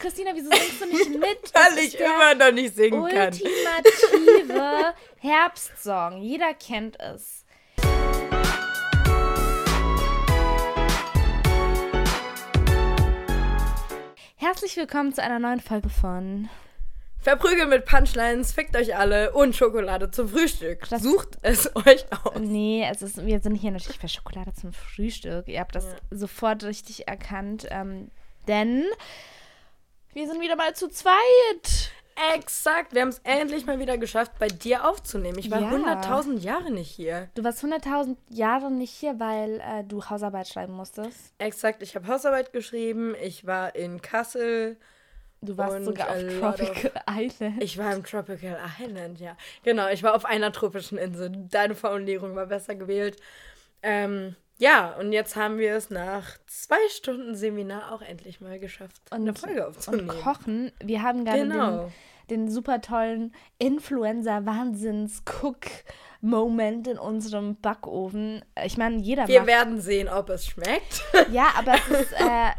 Christina, wieso singst du nicht mit? Weil ich immer noch nicht singen kann. Ultimative Herbstsong. Jeder kennt es. Herzlich willkommen zu einer neuen Folge von Verprügeln mit Punchlines, fickt euch alle und Schokolade zum Frühstück. Das Sucht es euch aus. Nee, es ist, wir sind hier natürlich für Schokolade zum Frühstück. Ihr habt das ja. sofort richtig erkannt, ähm, denn wir sind wieder mal zu zweit. Exakt, wir haben es endlich mal wieder geschafft, bei dir aufzunehmen. Ich war ja. 100.000 Jahre nicht hier. Du warst 100.000 Jahre nicht hier, weil äh, du Hausarbeit schreiben musstest. Exakt, ich habe Hausarbeit geschrieben. Ich war in Kassel. Du warst sogar auf Tropical of, Island. Ich war im Tropical Island, ja. Genau, ich war auf einer tropischen Insel. Deine Formulierung war besser gewählt. Ähm, ja, und jetzt haben wir es nach zwei Stunden Seminar auch endlich mal geschafft, und, eine Folge aufzunehmen. Und kochen. Wir haben gerade genau. den, den super tollen Influencer-Wahnsinns-Cook-Moment in unserem Backofen. Ich meine, jeder Wir werden sehen, ob es schmeckt. Ja, aber es ist, äh,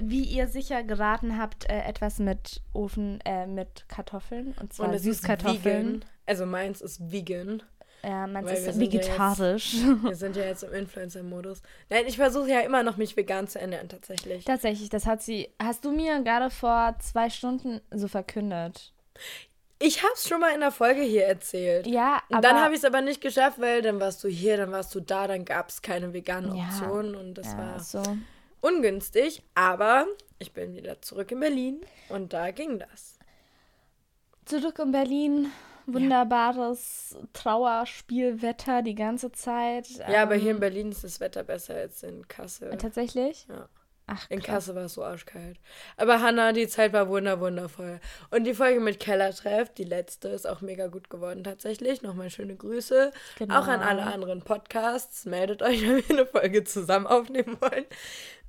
wie ihr sicher geraten habt, äh, etwas mit Ofen, äh, mit Kartoffeln. Und zwar und Süßkartoffeln. Also meins ist vegan. Ja, man ist vegetarisch. Ja jetzt, wir sind ja jetzt im Influencer-Modus. Nein, ich versuche ja immer noch, mich vegan zu ernähren, tatsächlich. Tatsächlich, das hat sie. Hast du mir gerade vor zwei Stunden so verkündet? Ich hab's schon mal in der Folge hier erzählt. Ja, aber. Und dann habe ich es aber nicht geschafft, weil dann warst du hier, dann warst du da, dann gab es keine veganen Optionen ja, und das ja, war so. ungünstig. Aber ich bin wieder zurück in Berlin und da ging das. Zurück in Berlin wunderbares ja. Trauerspielwetter die ganze Zeit. Ja, aber hier in ähm, Berlin ist das Wetter besser als in Kassel. Tatsächlich? Ja. Ach, in Kassel war es so arschkalt. Aber Hanna, die Zeit war wunder wundervoll. Und die Folge mit Kellertreff, die letzte, ist auch mega gut geworden tatsächlich. Nochmal schöne Grüße. Genau. Auch an alle anderen Podcasts. Meldet euch, wenn wir eine Folge zusammen aufnehmen wollen.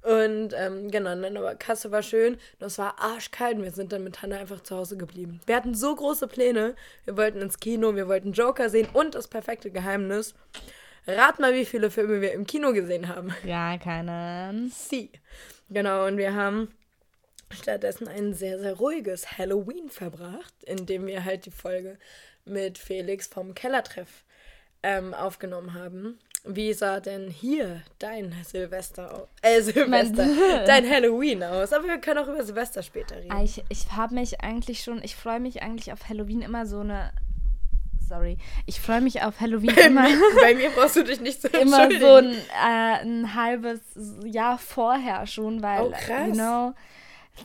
Und ähm, genau, dann aber Kasse war schön. Und es war arschkalt und wir sind dann mit Hannah einfach zu Hause geblieben. Wir hatten so große Pläne. Wir wollten ins Kino, wir wollten Joker sehen und das perfekte Geheimnis. Rat mal, wie viele Filme wir im Kino gesehen haben. Ja, keine. Sie. Genau, und wir haben stattdessen ein sehr, sehr ruhiges Halloween verbracht, indem wir halt die Folge mit Felix vom Kellertreff ähm, aufgenommen haben. Wie sah denn hier dein Silvester aus? Äh, Silvester. dein Halloween aus. Aber wir können auch über Silvester später reden. Ah, ich, ich habe mich eigentlich schon, ich freue mich eigentlich auf Halloween immer so eine. Sorry. Ich freue mich auf Halloween bei immer. Mir, bei mir brauchst du dich nicht so Immer so ein, äh, ein halbes Jahr vorher schon, weil, oh, krass. you know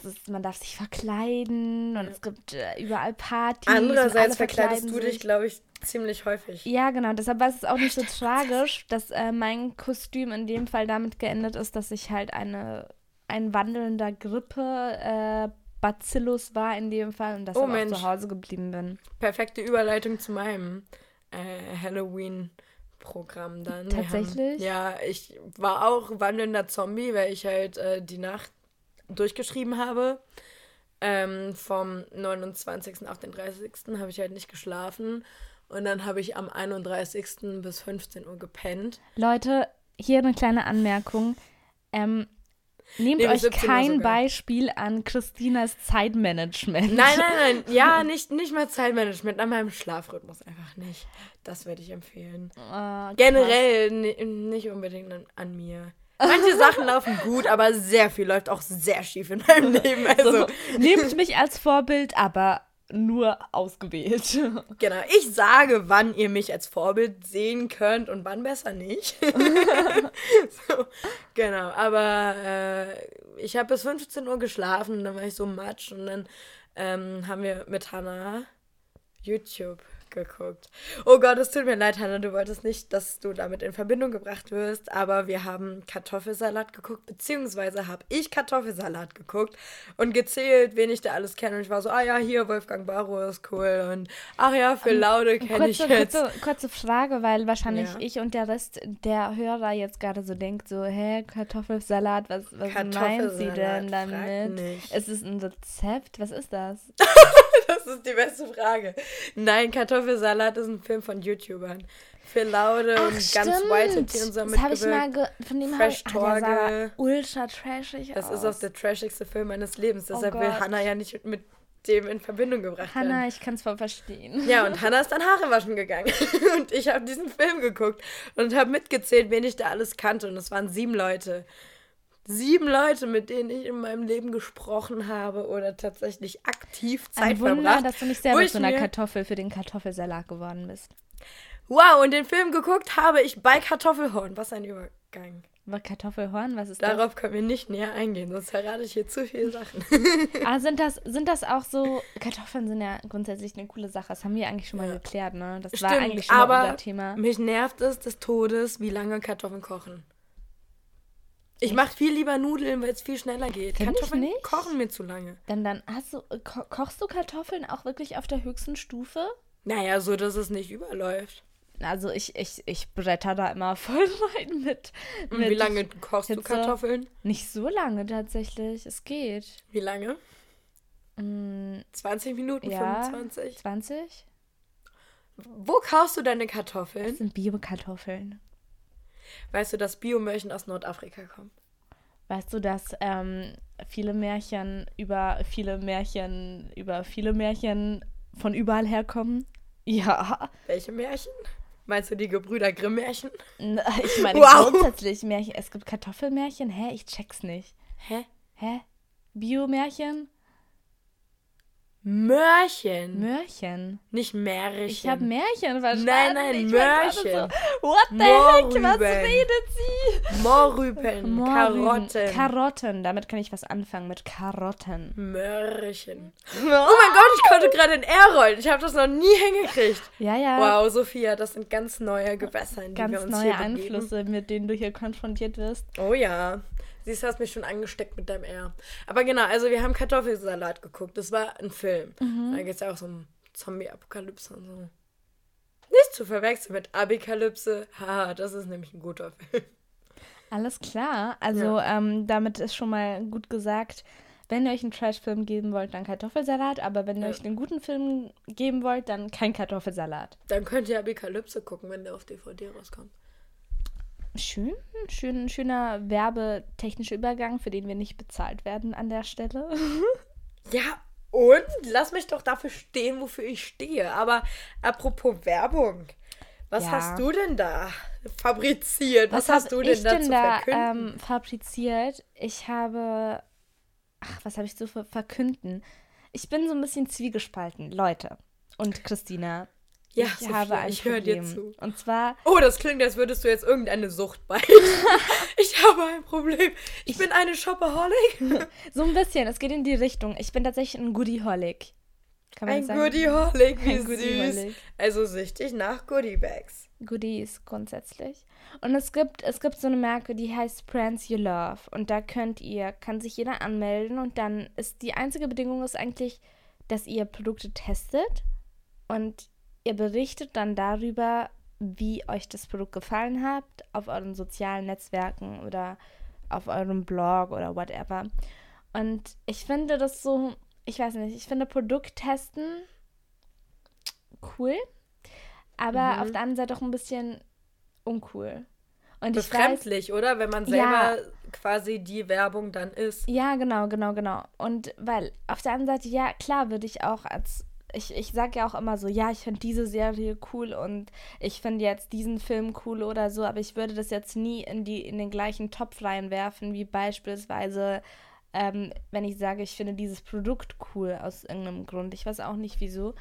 ist, man darf sich verkleiden und es gibt äh, überall Partys. Andererseits verkleidest du dich, glaube ich, ziemlich häufig. Ja, genau. Deshalb war es auch nicht so tragisch, dass äh, mein Kostüm in dem Fall damit geendet ist, dass ich halt eine, ein wandelnder Grippe äh, Bacillus war in dem Fall und dass oh, ich zu Hause geblieben bin. Perfekte Überleitung zu meinem äh, Halloween. Programm dann. Tatsächlich? Haben, ja, ich war auch wandelnder Zombie, weil ich halt äh, die Nacht durchgeschrieben habe. Ähm, vom 29. auf den 30. habe ich halt nicht geschlafen. Und dann habe ich am 31. bis 15 Uhr gepennt. Leute, hier eine kleine Anmerkung. Ähm, nehmt nee, euch kein Beispiel an Christinas Zeitmanagement. Nein, nein, nein. Ja, nicht, nicht mal Zeitmanagement, an meinem Schlafrhythmus einfach nicht. Das würde ich empfehlen. Oh, Generell nicht unbedingt an, an mir. Manche Sachen laufen gut, aber sehr viel läuft auch sehr schief in meinem Leben. Also. So, nehmt mich als Vorbild, aber nur ausgewählt. Genau, ich sage, wann ihr mich als Vorbild sehen könnt und wann besser nicht. so, genau, aber äh, ich habe bis 15 Uhr geschlafen, dann war ich so matsch und dann ähm, haben wir mit Hannah YouTube geguckt. Oh Gott, es tut mir leid, Hannah, du wolltest nicht, dass du damit in Verbindung gebracht wirst, aber wir haben Kartoffelsalat geguckt, beziehungsweise habe ich Kartoffelsalat geguckt und gezählt, wen ich da alles kenne. Und ich war so, ah ja, hier, Wolfgang Barrow ist cool und ach ja, für ähm, Laude kenne ich jetzt. Kurze, kurze Frage, weil wahrscheinlich ja. ich und der Rest der Hörer jetzt gerade so denkt, so, hä, Kartoffelsalat, was, was meint sie denn damit? Es ist ein Rezept, was ist das? das ist die beste Frage. Nein, Kartoffelsalat ist ein Film von YouTubern. Phil Laude Ach, und stimmt. ganz White und so Das habe ich mal ge von dem Fresh ich, ah, der sah Torge. ultra trashig Das aus. ist auch der trashigste Film meines Lebens. Oh Deshalb will Gott. Hannah ja nicht mit dem in Verbindung gebracht werden. Hannah, ich kann es voll verstehen. Ja, und Hannah ist dann Haare waschen gegangen. Und ich habe diesen Film geguckt und habe mitgezählt, wen ich da alles kannte. Und es waren sieben Leute. Sieben Leute, mit denen ich in meinem Leben gesprochen habe oder tatsächlich aktiv Zeit Ein Wunder, verbracht. dass du nicht selber zu einer Kartoffel für den Kartoffelsalat geworden bist. Wow, und den Film geguckt habe ich bei Kartoffelhorn. Was ein Übergang. Aber Kartoffelhorn, was ist das? Darauf können wir nicht näher eingehen, sonst verrate ich hier zu viele Sachen. Ah, sind das, sind das auch so, Kartoffeln sind ja grundsätzlich eine coole Sache. Das haben wir eigentlich schon mal Ja. geklärt, ne? Das war Stimmt, eigentlich schon aber unser Thema. mich nervt es des Todes, wie lange Kartoffeln kochen. Ich mache viel lieber Nudeln, weil es viel schneller geht. Find Kartoffeln kochen mir zu lange. Dann, dann hast du, ko kochst du Kartoffeln auch wirklich auf der höchsten Stufe? Naja, so dass es nicht überläuft. Also ich, ich, ich bretter da immer voll rein mit. Und mit wie lange kochst du Hitze. Kartoffeln? Nicht so lange tatsächlich. Es geht. Wie lange? Mm, 20 Minuten, Ja. 25? 20? Wo kaufst du deine Das Kartoffeln? sind Bio-Kartoffeln. Weißt du, dass Biomilchen aus Nordafrika kommen? Weißt du, dass ähm, viele Märchen über viele Märchen über viele Märchen von überall herkommen? Ja. Welche Märchen? Meinst du die Gebrüder Grimm-Märchen? Ich meine Wow. grundsätzlich Märchen. Es gibt Kartoffelmärchen. Hä? Ich check's nicht. Hä? Hä? Biomärchen? Mörchen. Märchen. Nicht Märchen. Ich habe Märchen verstanden. Nein, nein, Ich Mörchen. So, what the heck? Was redet sie? Morüben, Morgen. Karotten. Karotten. Damit kann ich was anfangen mit Karotten. Mörchen. Oh mein Gott, ich konnte gerade in R rollen. Ich habe das noch nie hingekriegt. Ja, ja. Wow, Sophia, das sind ganz neue Gewässer, in die wir Ganz uns neue hier begeben. Einflüsse, mit denen du hier konfrontiert wirst. Oh ja. Siehst du, hast mich schon angesteckt mit deinem R. Aber genau, also wir haben Kartoffelsalat geguckt. Das war ein Film. Mhm. Da geht es ja auch so um Zombie-Apokalypse und so. Nicht zu verwechseln mit Abikalypse. Haha, das ist nämlich ein guter Film. Alles klar. Also ähm, damit ist schon mal gut gesagt, wenn ihr euch einen Trash-Film geben wollt, dann Kartoffelsalat. Aber wenn ihr Ja. euch einen guten Film geben wollt, dann kein Kartoffelsalat. Dann könnt ihr Abikalypse gucken, wenn der auf DVD rauskommt. Schön, schön, schöner werbetechnischer Übergang, für den wir nicht bezahlt werden an der Stelle. Ja, und lass mich doch dafür stehen, wofür ich stehe. Aber apropos Werbung, was Ja. hast du denn da fabriziert? Was, hast hab du denn da denn zu da verkünden? ähm, fabriziert? Ich habe. Ach, was habe ich zu ver verkünden? Ich bin so ein bisschen zwiegespalten, Leute. Und Christina. Ja, ich Sophia, habe ein ich höre dir Problem. zu. Und zwar Oh, das klingt, als würdest du jetzt irgendeine Sucht bei. ich habe ein Problem. Ich bin eine Shopaholic. so ein bisschen, es geht in die Richtung. Ich bin tatsächlich ein Goodieholic. Kann man Ein sagen? Goodieholic, wie Ein süß. Goodieholic. Also süchtig nach Goodiebags. Goodies grundsätzlich. Und es gibt, es gibt so eine Marke, die heißt Brands You Love. Und da könnt ihr, kann sich jeder anmelden und dann ist die einzige Bedingung ist eigentlich, dass ihr Produkte testet und ihr berichtet dann darüber, wie euch das Produkt gefallen hat, auf euren sozialen Netzwerken oder auf eurem Blog oder whatever. Und ich finde das so, ich weiß nicht, ich finde Produkttesten cool, aber Mhm. auf der anderen Seite auch ein bisschen uncool. Und ich weiß, Befremdlich, oder? Wenn man Ja. selber quasi die Werbung dann ist. ja, genau, genau, genau. Und weil auf der anderen Seite, ja, klar würde ich auch als, ich, ich sage ja auch immer so, ja, ich finde diese Serie cool und ich finde jetzt diesen Film cool oder so, aber ich würde das jetzt nie in, die, in den gleichen Topf reinwerfen, wie beispielsweise, ähm, wenn ich sage, ich finde dieses Produkt cool aus irgendeinem Grund. Ich weiß auch nicht wieso.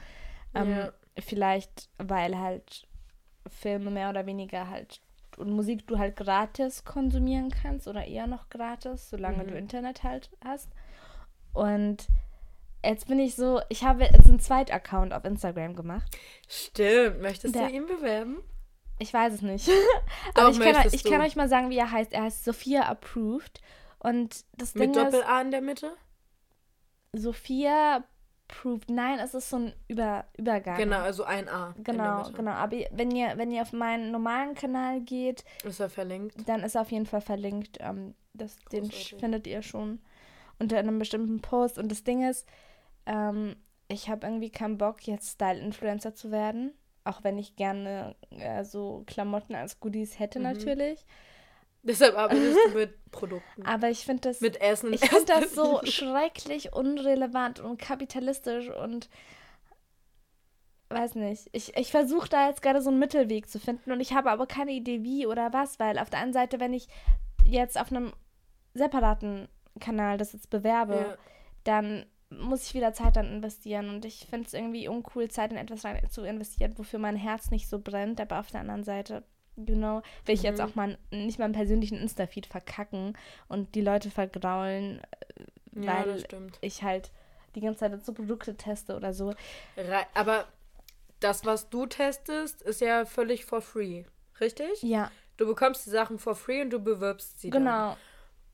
Ähm, Ja. Vielleicht, weil halt Filme mehr oder weniger halt und Musik du halt gratis konsumieren kannst oder eher noch gratis, solange Mhm. du Internet halt hast. Und jetzt bin ich so, ich habe jetzt einen Zweit-Account auf Instagram gemacht. Stimmt. Möchtest Der- du ihn bewerben? Ich weiß es nicht. Doch, Aber ich kann, ich kann euch mal sagen, wie er heißt. Er heißt Sophia Approved. Und das Ding Mit ist, Doppel-A in der Mitte? Sophia Approved. Nein, es ist so ein Über Übergang. Genau, also ein A. Genau, genau. Aber wenn ihr, wenn ihr auf meinen normalen Kanal geht, Ist er verlinkt? dann ist er auf jeden Fall verlinkt. Ähm, das, den findet ihr schon unter einem bestimmten Post. Und das Ding ist, ähm, ich habe irgendwie keinen Bock, jetzt Style-Influencer zu werden. Auch wenn ich gerne äh, so Klamotten als Goodies hätte, Mhm. natürlich. Deshalb arbeitest du mit Produkten. Aber ich finde das. mit Essen. Ich finde das so schrecklich unrelevant und kapitalistisch und weiß nicht. Ich, ich versuche da jetzt gerade so einen Mittelweg zu finden und ich habe aber keine Idee wie oder was, weil auf der einen Seite, wenn ich jetzt auf einem separaten Kanal das jetzt bewerbe, Ja. dann muss ich wieder Zeit dann investieren und ich finde es irgendwie uncool, Zeit in etwas rein zu investieren, wofür mein Herz nicht so brennt, aber auf der anderen Seite, genau, will ich jetzt Mhm. auch mal nicht meinen persönlichen Insta-Feed verkacken und die Leute vergraulen, ja, weil das stimmt. ich halt die ganze Zeit so Produkte teste oder so. Aber das, was du testest, ist ja völlig for free. Richtig? Ja, Du bekommst die Sachen for free und du bewirbst sie dann.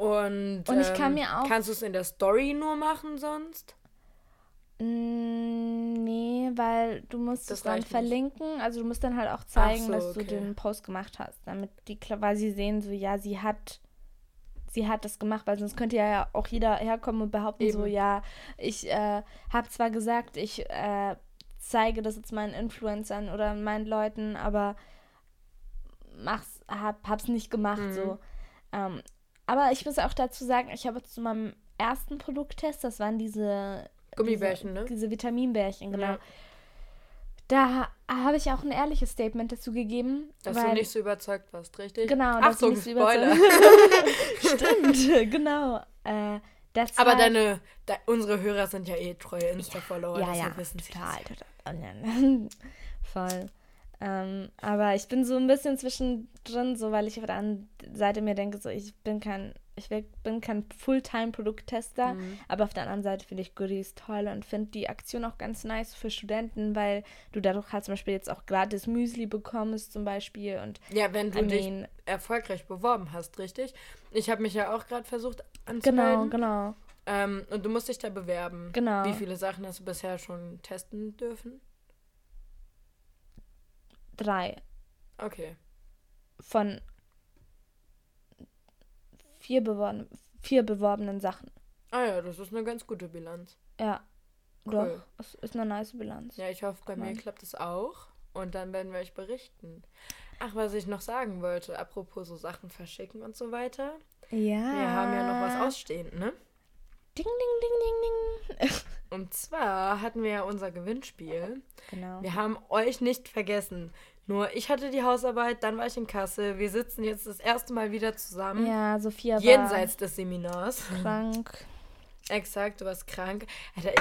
Und, Und ich kann ähm, mir auch- Kannst du es in der Story nur machen sonst? Nee, weil du musst Das es dann reicht nicht. verlinken. Also du musst dann halt auch zeigen, so, dass du okay. den Post gemacht hast, damit die quasi sehen, so ja, sie hat sie hat das gemacht, weil sonst könnte ja auch jeder herkommen und behaupten so, Eben. ja, ich äh, habe zwar gesagt, ich äh, zeige das jetzt meinen Influencern oder meinen Leuten, aber mach's, hab, hab's nicht gemacht Mhm. so. Ähm, aber ich muss auch dazu sagen, ich habe zu meinem ersten Produkttest, das waren diese Gummibärchen, diese, ne? Diese Vitaminbärchen, genau. Ja. Da habe ich auch ein ehrliches Statement dazu gegeben. Dass weil, du nicht so überzeugt warst, richtig? Genau, Achtung, so Spoiler. Stimmt, genau. Äh, das Aber war, deine, de, unsere Hörer sind ja eh treue Insta-Follower, ja, deshalb ja, wissen sie total, das. total. Voll. Ähm, aber ich bin so ein bisschen zwischendrin, so weil ich auf der anderen Seite mir denke, so ich bin kein, ich bin kein Fulltime-Produkttester, Mhm. aber auf der anderen Seite finde ich Goodies toll und finde die Aktion auch ganz nice für Studenten, weil du dadurch halt zum Beispiel jetzt auch gratis Müsli bekommst zum Beispiel und Ja, wenn du dich erfolgreich beworben hast, richtig? Ich habe mich ja auch gerade versucht genau, anzumelden. genau, Ähm, und du musst dich da bewerben. Genau. Wie viele Sachen hast du bisher schon testen dürfen? Drei Okay. von vier, beworben, vier beworbenen Sachen. Ah ja, das ist eine ganz gute Bilanz. Ja, Cool. doch, es ist eine nice Bilanz. Ja, ich hoffe, bei mir Mann. klappt es auch. Und dann werden wir euch berichten. Ach, was ich noch sagen wollte, apropos so Sachen verschicken und so weiter. Ja. Wir haben ja noch was ausstehend, ne? Ding, ding, ding, ding, ding. Und zwar hatten wir ja unser Gewinnspiel. genau. Wir haben euch nicht vergessen. Nur ich hatte die Hausarbeit, dann war ich in Kassel. Wir sitzen jetzt das erste Mal wieder zusammen. Ja, Sophia war Jenseits des Seminars. krank. Exakt, du warst krank. Alter,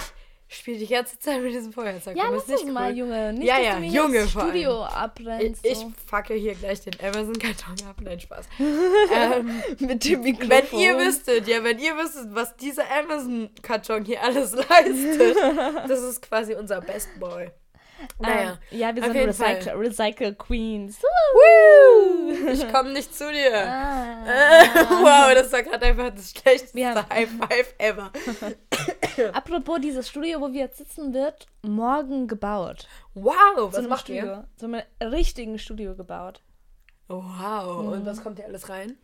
ich spiele die ganze Zeit mit diesem Feuerzeug. Ja, Du lass bist es mal, Junge. Nicht, Ja, dass ja, du mir Junge das. Studio Ich, abbrennst. ich so. facke hier gleich den Amazon-Karton ab. Nein, Spaß. ähm, Mit dem Mikrofon. wenn ihr wüsstet, ja, wenn ihr wüsstet, was dieser Amazon-Karton hier alles leistet, das ist quasi unser Best Boy. Naja, Ähm, ja, wir sind Recycle. Recycle Queens. Woo! Ich komme nicht zu dir. Ah. wow, das war gerade einfach das schlechteste haben- High Five ever. Apropos, dieses Studio, wo wir jetzt sitzen, wird morgen gebaut. Wow, was so einem macht Studio. ihr? So einem richtigen Studio gebaut. Wow, Mhm. und was kommt hier alles rein?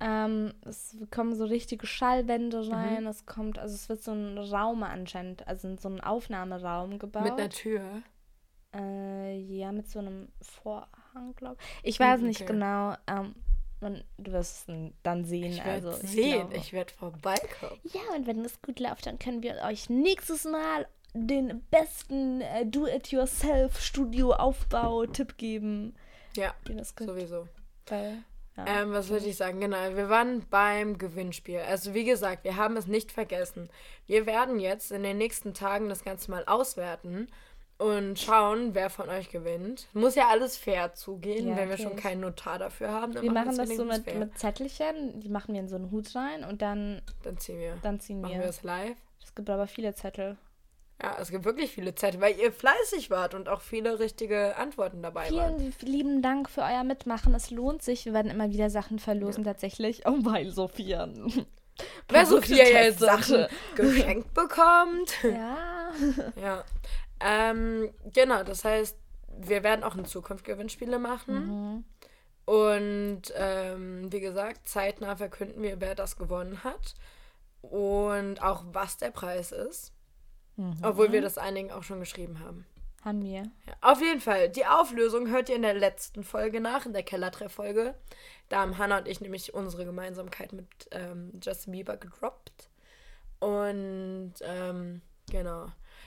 Ähm, es kommen so richtige Schallwände Mhm. rein. Es kommt, also es wird so ein Raum anscheinend, also so ein Aufnahmeraum gebaut. Mit einer Tür. Äh, ja, mit so einem Vorhang, glaube ich. Ich weiß Hm, nicht okay. genau. Ähm, und du wirst es dann sehen. Ich werde also, ich sehen, glaube. ich werde vorbeikommen. Ja, und wenn es gut läuft, dann können wir euch nächstes Mal den besten äh, Do-it-yourself-Studio-Aufbau-Tipp geben. Ja, sowieso. Weil, ja. Ähm, was würde ich sagen? Genau, wir waren beim Gewinnspiel. Also wie gesagt, wir haben es nicht vergessen. Wir werden jetzt in den nächsten Tagen das Ganze mal auswerten und schauen, wer von euch gewinnt. Muss ja alles fair zugehen, Ja, wenn wir schon keinen Notar dafür haben. Wir machen das so mit, fair. mit Zettelchen. Die machen wir in so einen Hut rein und dann, Dann ziehen wir. dann ziehen Machen wir. wir es live. Es gibt aber viele Zettel. Ja, es gibt wirklich viele Zettel, weil ihr fleißig wart und auch viele richtige Antworten dabei waren. Vielen lieben Dank für euer Mitmachen. Es lohnt sich. Wir werden immer wieder Sachen verlosen, tatsächlich. Oh, weil Sophia. Wer Sophia jetzt. Sachen geschenkt bekommt. Ja. Ja. Ähm, genau, das heißt, wir werden auch in Zukunft Gewinnspiele machen. Mhm. Und ähm, wie gesagt, zeitnah verkünden wir, wer das gewonnen hat. Und auch was der Preis ist. Mhm. Obwohl wir das einigen auch schon geschrieben haben. Haben wir. Ja, auf jeden Fall. Die Auflösung hört ihr in der letzten Folge nach, in der Kellertreff-Folge. Da haben Hannah und ich nämlich unsere Gemeinsamkeit mit ähm, Justin Bieber gedroppt. Und ähm, genau.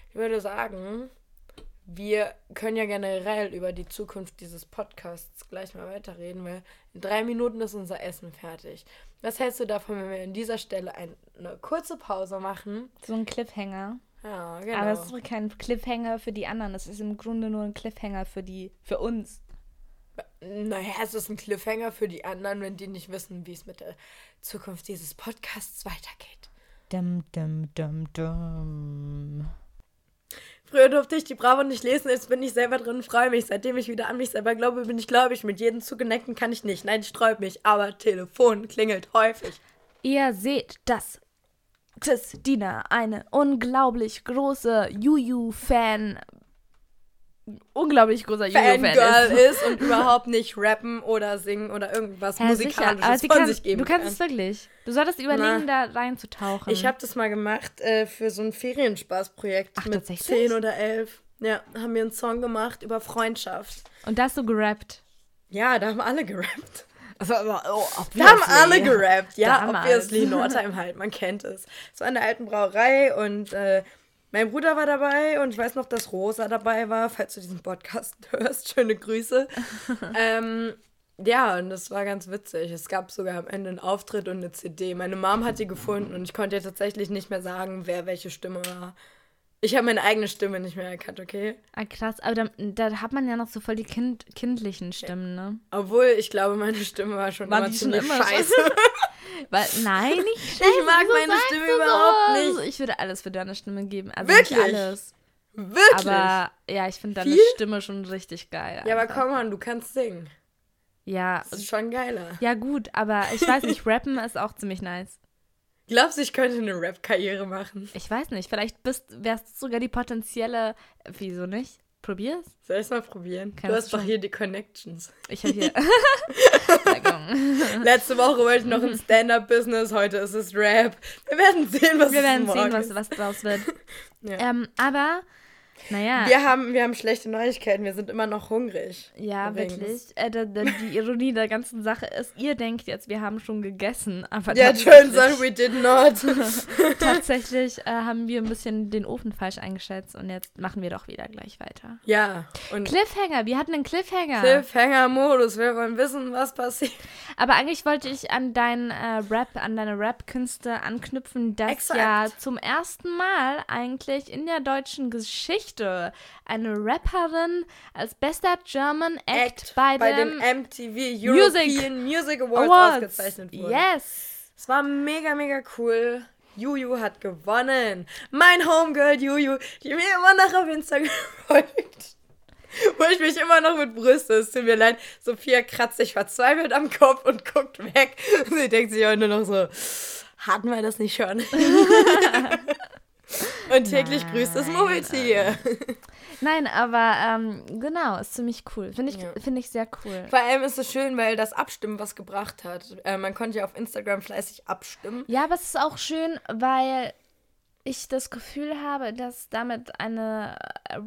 Ich würde sagen, wir können ja generell über die Zukunft dieses Podcasts gleich mal weiterreden, weil in drei Minuten ist unser Essen fertig. Was hältst du davon, wenn wir an dieser Stelle eine kurze Pause machen? So ein Cliffhanger. Ja, genau. Aber es ist kein Cliffhanger für die anderen. Es ist im Grunde nur ein Cliffhanger für die, für uns. Naja, es ist ein Cliffhanger für die anderen, wenn die nicht wissen, wie es mit der Zukunft dieses Podcasts weitergeht. Dum, dum, dum, dum. Früher durfte ich die Bravo nicht lesen, jetzt bin ich selber drin und freue mich. Seitdem ich wieder an mich selber glaube, bin ich gläubig. Mit jedem zugeneckten kann ich nicht. Nein, ich sträub mich, aber Telefon klingelt häufig. Ihr seht, dass Christina eine unglaublich große Juju-Fan unglaublich großer Yu-Gi-Oh! ist. ist und überhaupt nicht rappen oder singen oder irgendwas ja, musikalisches von kann, sich geben Du kannst kann. es wirklich. Du solltest überlegen, Na, da reinzutauchen. Ich habe das mal gemacht äh, für so ein Ferienspaßprojekt Ach, mit zehn oder elf. Ja, haben wir einen Song gemacht über Freundschaft. Und da hast du gerappt? Ja, da haben alle gerappt. Also, oh, da haben alle gerappt, ja, obviously, Nordheim halt, man kennt es. War in der alten Brauerei und äh, mein Bruder war dabei und ich weiß noch, dass Rosa dabei war, falls du diesen Podcast hörst. Schöne Grüße. ähm, ja, und das war ganz witzig. Es gab sogar am Ende einen Auftritt und eine CD. Meine Mom hat die gefunden und ich konnte ja tatsächlich nicht mehr sagen, wer welche Stimme war. Ich habe meine eigene Stimme nicht mehr erkannt, okay? Ah, krass. Aber da, da hat man ja noch so voll die kind, kindlichen Stimmen, ne? Obwohl, ich glaube, meine Stimme war schon war immer ziemlich immer scheiße. Weil, nein, nicht scheiße. Ich mag meine Stimme überhaupt so? nicht. Ich würde alles für deine Stimme geben. Also Wirklich? nicht alles. Wirklich? Aber ja, ich finde deine Viel? Stimme schon richtig geil. Ja, aber komm mal, du kannst singen. Ja. Das ist schon geiler. Ja, gut, aber ich weiß nicht, rappen ist auch ziemlich nice. Glaubst du, ich könnte eine Rap-Karriere machen? Ich weiß nicht, vielleicht bist, wärst du sogar die potenzielle. Wieso nicht? Probier's? Soll ich mal probieren? Kann du hast doch hier die Connections. Ich habe hier. Letzte Woche wollte ich noch ein Stand-Up-Business, heute ist es Rap. Wir werden sehen, was Wir werden sehen, was, was draus wird. ja. ähm, aber naja. Wir haben, wir haben schlechte Neuigkeiten, wir sind immer noch hungrig. Ja, übrigens. wirklich. Äh, die, die, Ironie der ganzen Sache ist, ihr denkt jetzt, wir haben schon gegessen, aber Ja, turns out we did not. tatsächlich äh, haben wir ein bisschen den Ofen falsch eingeschätzt und jetzt machen wir doch wieder gleich weiter. Ja. Und Cliffhanger, wir hatten einen Cliffhanger. Cliffhanger-Modus, wir wollen wissen, was passiert. Aber eigentlich wollte ich an deinen äh, Rap, an deine Rap-Künste anknüpfen, dass Exakt. ja zum ersten Mal eigentlich in der deutschen Geschichte. Eine Rapperin als bester German Act, Act bei, bei dem, dem MTV European Music, Music Awards, Awards, ausgezeichnet wurde. Yes. Es war mega, mega cool. Juju hat gewonnen. Mein Homegirl Juju, die mir immer noch auf Instagram folgt. Wo ich mich immer noch mit Brüste. Es tut mir leid. Sophia kratzt sich verzweifelt am Kopf und guckt weg. Sie denkt sich heute nur noch so, hatten wir das nicht schon? Und täglich nein, grüßt das Murmeltier. Nein, aber ähm, genau, ist ziemlich cool. Finde ich, ja. Find ich sehr cool. Vor allem ist es schön, weil das Abstimmen was gebracht hat. Äh, man konnte ja auf Instagram fleißig abstimmen. Ja, aber es ist auch schön, weil ich das Gefühl habe, dass damit eine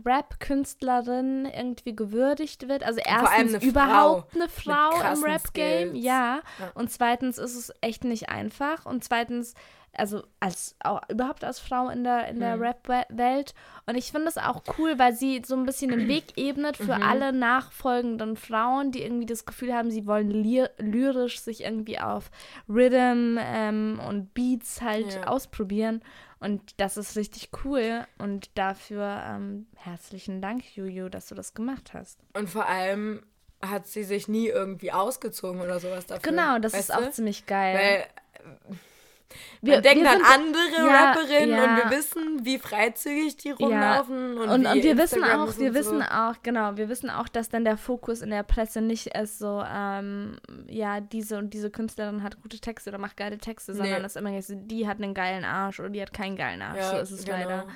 Rap-Künstlerin irgendwie gewürdigt wird. Also erstens eine überhaupt Frau eine Frau im Rap-Game, ja. ja. Und zweitens ist es echt nicht einfach. Und zweitens also als auch, überhaupt als Frau in der, in der mhm. Rap-Welt. Und ich finde das auch cool, weil sie so ein bisschen den Weg ebnet für mhm. alle nachfolgenden Frauen, die irgendwie das Gefühl haben, sie wollen ly lyrisch sich irgendwie auf Rhythm ähm, und Beats halt ja. ausprobieren. Und das ist richtig cool. Und dafür ähm, herzlichen Dank, Juju, dass du das gemacht hast. Und vor allem hat sie sich nie irgendwie ausgezogen oder sowas dafür. Genau, das ist auch ziemlich geil. Weil wir, wir denken wir an andere ja, Rapperinnen ja. und wir wissen, wie freizügig die rumlaufen ja. und, und, und wir wissen auch, wir wissen so. auch, genau, wir wissen auch, dass dann der Fokus in der Presse nicht ist so, ähm, ja, diese und diese Künstlerin hat gute Texte oder macht geile Texte, sondern nee. das immer so, die hat einen geilen Arsch oder die hat keinen geilen Arsch. so ist es genau. leider.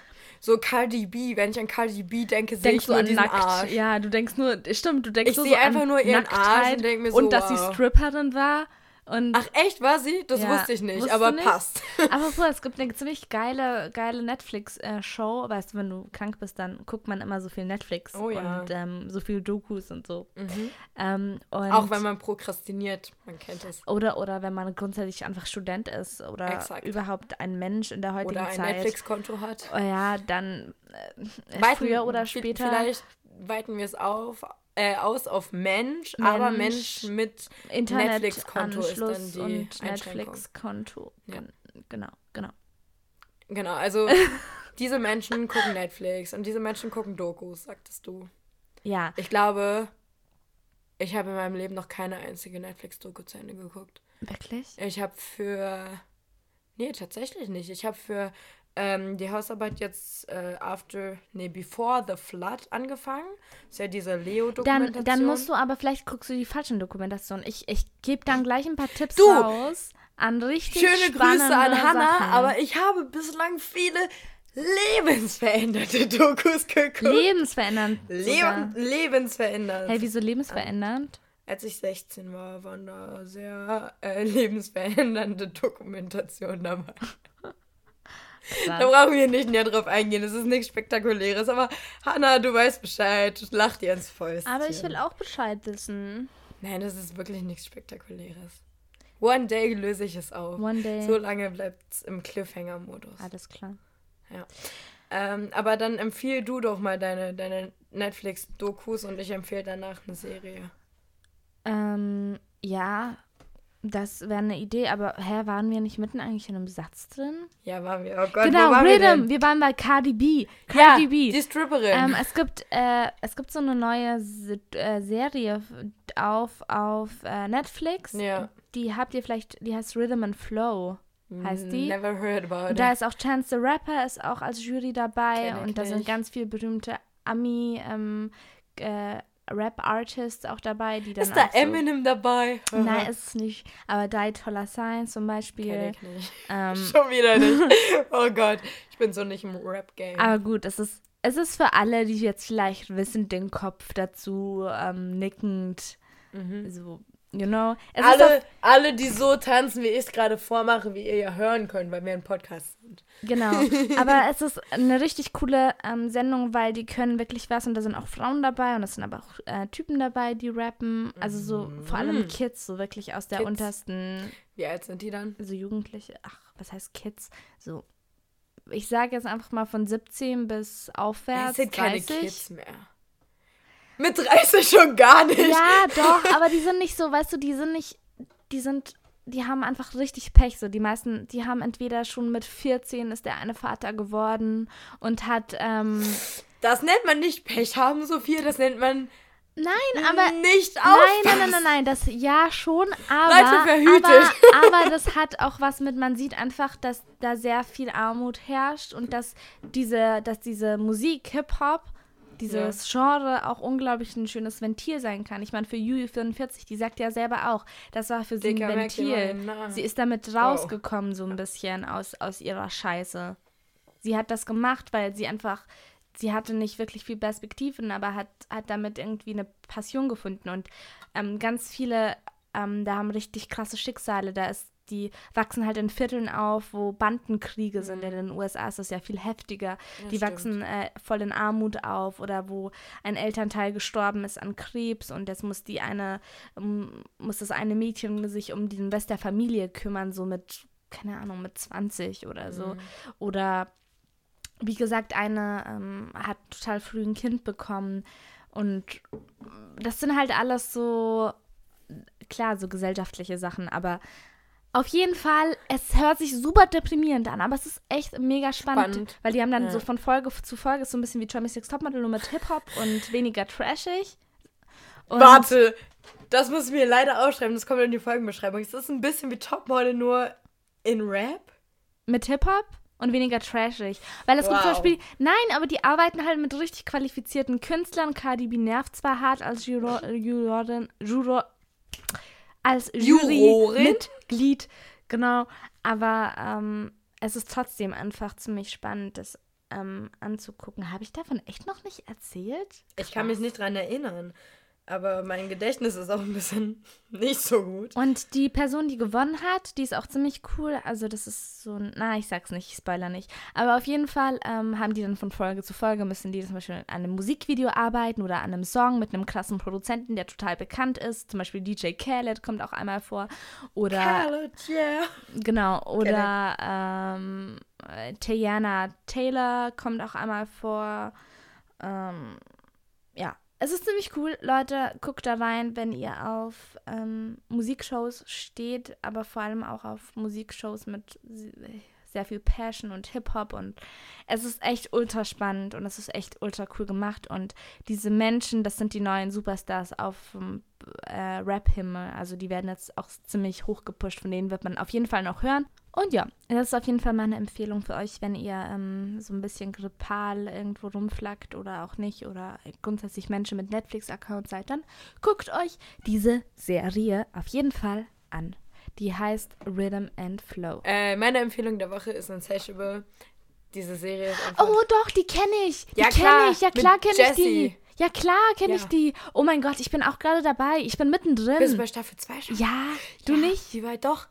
So Cardi B, wenn ich an Cardi B denke, sehe ich nur an diesen nackt. Arsch. Ja, du denkst nur, stimmt, du denkst ich so einfach nur ihren Nacktheit Arsch und denke mir so, Und dass wow. sie Stripperin war Und Ach echt, war sie? Das Ja, wusste ich nicht, aber nicht? passt. Aber cool, es gibt eine ziemlich geile, geile Netflix-Show. weißt du, wenn du krank bist, dann guckt man immer so viel Netflix Oh ja. und ähm, so viel Dokus und so. Mhm. Ähm, und Auch wenn man prokrastiniert, man kennt es. oder, oder wenn man grundsätzlich einfach Student ist oder Exakt. überhaupt ein Mensch in der heutigen Oder ein Zeit. Netflix-Konto hat. Oh ja, dann äh, Weiten- früher oder später Vielleicht weiten wir es auf, äh, aus auf Mensch, aber Mensch, Mensch mit Netflix-Konto ist dann die und. Netflix-Konto. Ja. Gen- Genau, genau. Genau, also diese Menschen gucken Netflix und diese Menschen gucken Dokus, sagtest du. Ja, Ich glaube, ich habe in meinem Leben noch keine einzige Netflix-Doku zu Ende geguckt. wirklich? Ich habe für. Nee, tatsächlich nicht. Ich habe für ähm, die Hausarbeit jetzt äh, after, nee, before the flood angefangen. ist ja diese Dann, Leo-Dokumentation. dann musst du aber, vielleicht guckst du die falschen Dokumentationen. Ich, ich gebe dann gleich ein paar Tipps Du! raus an richtig Schöne Grüße an Hannah, aber ich habe bislang viele lebensveränderte Dokus geguckt. lebensverändernd. Leben, sogar. lebensverändert. Hey, wieso lebensverändernd? Als ich 16 war, waren da sehr äh, lebensverändernde Dokumentationen dabei. Da brauchen wir nicht näher drauf eingehen. Das ist nichts Spektakuläres. Aber Hannah, du weißt Bescheid. Lach dir ins Fäustchen. Aber ich will auch Bescheid wissen. Nein, das ist wirklich nichts Spektakuläres. One day löse ich es auf. One day. So lange bleibt es im Cliffhanger-Modus. Alles klar. Ja. Ähm, aber dann empfiehl du doch mal deine, deine Netflix-Dokus und ich empfehle danach eine Serie. Ähm, ja, das wäre eine Idee, aber hä, waren wir nicht mitten eigentlich in einem Satz drin? Ja, waren wir. Oh Gott, genau, wo waren wir Rhythm. denn? Wir, waren bei Cardi B. Ja, Cardi B. die Stripperin. Ähm, es gibt äh, es gibt so eine neue Se äh, Serie auf auf äh, Netflix. ja. Die habt ihr vielleicht, die heißt Rhythm and Flow. heißt die? Never heard about Und it. da ist auch Chance the Rapper ist auch als Jury dabei Kenn und da sind ganz viele berühmte Ami ähm, äh, Rap-Artists auch dabei, die dann ist da auch so, Eminem dabei? Nein, ist es nicht. Aber Die Toller Sign zum Beispiel. Kenn ich nicht. Ähm, Schon wieder nicht. Oh Gott, ich bin so nicht im Rap-Game. aber gut, es ist, es ist für alle, die jetzt vielleicht wissend den Kopf dazu ähm, nickend, so, you know. Es Mhm. alle, alle, die so tanzen, wie ich es gerade vormache, wie ihr ja hören könnt, weil wir ein Podcast sind. genau. Aber es ist eine richtig coole ähm, Sendung, weil die können wirklich was und da sind auch Frauen dabei und es sind aber auch äh, Typen dabei, die rappen. Also so vor allem Kids, so wirklich aus der Mhm. Kids. untersten Wie alt sind die dann? so Jugendliche, ach, was heißt Kids? So, ich sage jetzt einfach mal von 17 bis aufwärts. Es sind keine 30. Kids mehr. Mit 30 schon gar nicht. Ja, doch, aber die sind nicht so, weißt du, die sind nicht, die sind, die haben einfach richtig Pech. So, die meisten, die haben entweder schon mit 14 ist der eine Vater geworden und hat, ähm, Das nennt man nicht Pech haben, Sophia, das nennt man nein, aber nicht Nein, aufpassen. nein, nein, nein, nein, das ja schon, aber, Leute, verhütet. aber, aber das hat auch was mit, man sieht einfach, dass da sehr viel Armut herrscht und dass diese, dass diese Musik, Hip-Hop, dieses Genre auch unglaublich ein schönes Ventil sein kann. Ich meine, für Yui 44, die sagt ja selber auch, das war für sie ein Dicker, dir Ventil. Sie ist damit rausgekommen, so ein bisschen aus, aus ihrer Scheiße. Sie hat das gemacht, weil sie einfach, sie hatte nicht wirklich viel Perspektiven, aber hat, hat damit irgendwie eine Passion gefunden. Und ähm, ganz viele, ähm, da haben richtig krasse Schicksale. Da ist, die wachsen halt in Vierteln auf, wo Bandenkriege sind. In den USA ist das ja viel heftiger. die stimmt. wachsen äh, voll in Armut auf oder wo ein Elternteil gestorben ist an Krebs und jetzt muss die eine, ähm, muss das eine Mädchen sich um den Rest der Familie kümmern, so mit, keine Ahnung, mit 20 oder so. Oder wie gesagt, eine ähm, hat total früh ein Kind bekommen. Und das sind halt alles so, klar, so gesellschaftliche Sachen, aber auf jeden Fall, es hört sich super deprimierend an, aber es ist echt mega spannend, Spannend. weil die haben dann Ja. so von Folge zu Folge so ein bisschen wie Tommy Six Topmodel, nur mit Hip-Hop und weniger trashig. Und Warte, das muss ich mir leider aufschreiben, das kommt in die Folgenbeschreibung. Es ist ein bisschen wie Topmodel, nur in Rap. Mit Hip-Hop und weniger trashig. Weil es gibt zum Wow. Beispiel, nein, aber die arbeiten halt mit richtig qualifizierten Künstlern. Cardi B nervt zwar hart als Juro, Jurorin, Juro, als? Jurymitglied, genau, aber ähm, es ist trotzdem einfach ziemlich spannend, das ähm, anzugucken. Habe ich davon echt noch nicht erzählt? Ich kann mich nicht dran erinnern. Aber mein Gedächtnis ist auch ein bisschen nicht so gut. Und die Person, die gewonnen hat, die ist auch ziemlich cool. Also das ist so, ein- na, ich sag's nicht, ich spoiler nicht. Aber auf jeden Fall ähm, haben die dann von Folge zu Folge, müssen die zum Beispiel an einem Musikvideo arbeiten oder an einem Song mit einem krassen Produzenten, der total bekannt ist. Zum Beispiel DJ Khaled kommt auch einmal vor. Oder Khaled, yeah. Genau, oder ähm, äh, Tiana Taylor kommt auch einmal vor. Ähm, ja, es ist ziemlich cool. Leute, guckt da rein, wenn ihr auf ähm, Musikshows steht, aber vor allem auch auf Musikshows mit se- sehr viel Passion und Hip-Hop und es ist echt ultra spannend und es ist echt ultra cool gemacht und diese Menschen, das sind die neuen Superstars auf dem äh, Rap-Himmel, also die werden jetzt auch ziemlich hoch gepusht, von denen wird man auf jeden Fall noch hören und ja, das ist auf jeden Fall meine Empfehlung für euch, wenn ihr ähm, so ein bisschen grippal irgendwo rumflackt oder auch nicht oder grundsätzlich Menschen mit Netflix-Account seid, dann guckt euch diese Serie auf jeden Fall an. Die heißt Rhythm and Flow. Äh, meine Empfehlung der Woche ist Insatiable. Diese Serie ist einfach. Oh, doch, die kenne ich. Die Ja, kenne klar, ich. Ja, klar kenne ich die. Ja, klar kenne ich Ja. die. Oh mein Gott, ich bin auch gerade dabei. Ich bin mittendrin. Bist du bei Staffel 2 schon? ja, du Ja, nicht? Wie weit doch?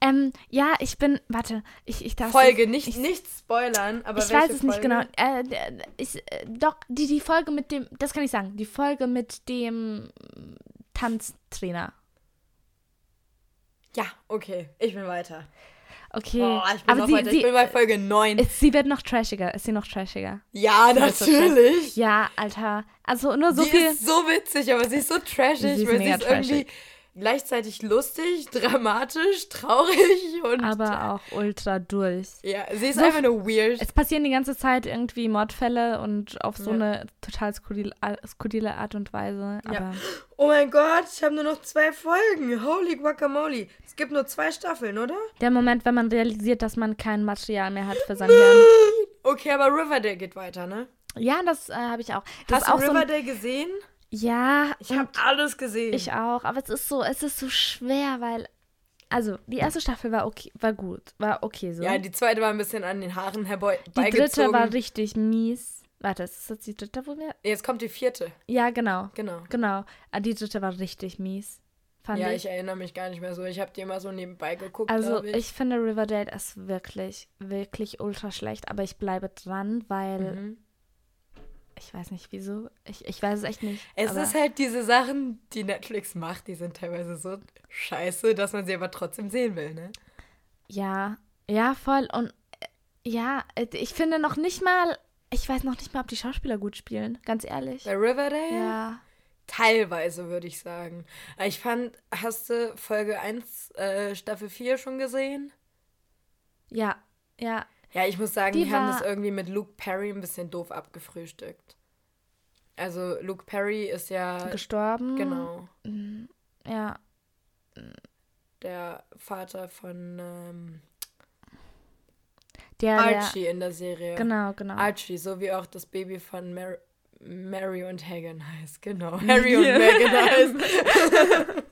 Ähm, ja, ich bin. Warte, ich, ich darf. Folge, nicht, ich, nicht spoilern, aber ich weiß es nicht Folge? genau. Äh, d- ich, äh, doch, die, die Folge mit dem. Das kann ich sagen. Die Folge mit dem Tanztrainer. Ja, okay. Ich bin weiter. Okay. Oh, ich bin aber sie, weiter. sie, ich bin bei Folge 9. ist, sie wird noch trashiger. Ist sie noch trashiger? ja, sie wird so natürlich. Ja, Alter. Also nur so sie viel. ist so witzig, aber sie ist so trashig, Sie ist weil sie ist irgendwie gleichzeitig lustig, dramatisch, traurig und aber auch ultra durch. ja, sie ist So einfach nur weird. Es passieren die ganze Zeit irgendwie Mordfälle und auf so Ja. eine total skurrile, skurrile Art und Weise. Ja. Oh mein Gott, ich habe nur noch zwei Folgen. Holy guacamole. Es gibt nur zwei Staffeln, oder? der Moment, wenn man realisiert, dass man kein Material mehr hat für sein Hirn. Okay, aber Riverdale geht weiter, ne? Ja, das äh, habe ich auch. Das Hast du so ein, Riverdale gesehen? Ja, Ich habe alles gesehen. ich auch. Aber es ist so, es ist so schwer, weil. Also, die erste Staffel war okay, war gut, war okay so. ja, die zweite war ein bisschen an den Haaren die herbeigezogen. dritte war richtig mies. Warte, ist das jetzt die dritte, wo wir. Jetzt kommt die vierte. Ja, genau. Genau. Genau. Ah, Die dritte war richtig mies. Fand Ja, ich. ich erinnere mich gar nicht mehr so. Ich habe die immer so nebenbei geguckt, Also ich. ich finde Riverdale ist wirklich, wirklich ultra schlecht, aber ich bleibe dran, weil Mhm. Ich weiß nicht wieso. Ich, ich weiß es echt nicht. Es ist halt diese Sachen, die Netflix macht, die sind teilweise so scheiße, dass man sie aber trotzdem sehen will, ne? ja, ja, voll. Und äh, ja, äh, ich finde noch nicht mal, ich weiß noch nicht mal, ob die Schauspieler gut spielen, ganz ehrlich. Bei Riverdale? Ja. Teilweise, würde ich sagen. Ich fand, hast du Folge 1, äh, Staffel 4 schon gesehen? Ja, ja. Ja, ich muss sagen, Die die, haben das irgendwie mit Luke Perry ein bisschen doof abgefrühstückt. Also Luke Perry ist ja Gestorben. genau Ja. der Vater von ähm, Der, der, Archie in der Serie. genau, genau. Archie, so wie auch das Baby von Mar Mary und Hagen heißt. Genau. Harry und Meghan heißt.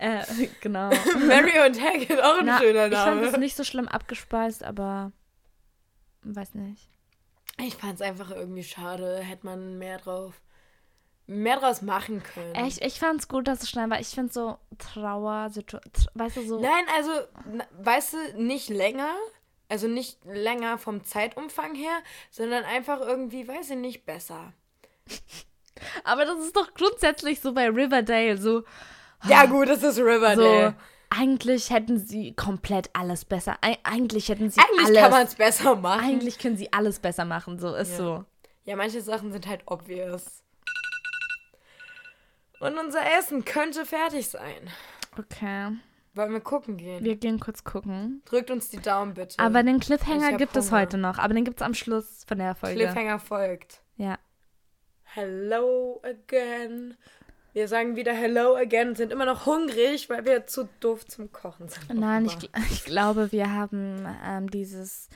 Äh, genau. Mary und Hagen, auch ein Na, schöner ich fand es Name. nicht so schlimm abgespeist, aber weiß nicht. Ich fand es einfach irgendwie schade. Hätte man mehr drauf, mehr draus machen können. Ich, ich fand es gut, dass es schnell war. Ich finde so Trauer, tr- weißt du, so. Nein, also, weißt du, nicht länger. Also nicht länger vom Zeitumfang her, sondern einfach irgendwie, weiß ich nicht, besser. Aber das ist doch grundsätzlich so bei Riverdale. So, Ja, gut, es ist so Riverdale. Eigentlich hätten sie komplett alles besser. Eig eigentlich hätten sie Eigentlich alles. kann man es besser machen. eigentlich können sie alles besser machen. So ist Ja. so. Ja, manche Sachen sind halt obvious. Und unser Essen könnte fertig sein. Okay. Wollen wir gucken gehen? Wir gehen kurz gucken. Drückt uns die Daumen bitte. Aber den Cliffhanger gibt es Hunger. heute noch. Aber den gibt es am Schluss von der Folge. Cliffhanger folgt. Ja. Hello again. Wir sagen wieder Hello again, sind immer noch hungrig, weil wir zu doof zum Kochen sind. Nein, ich, ich glaube, wir haben ähm, dieses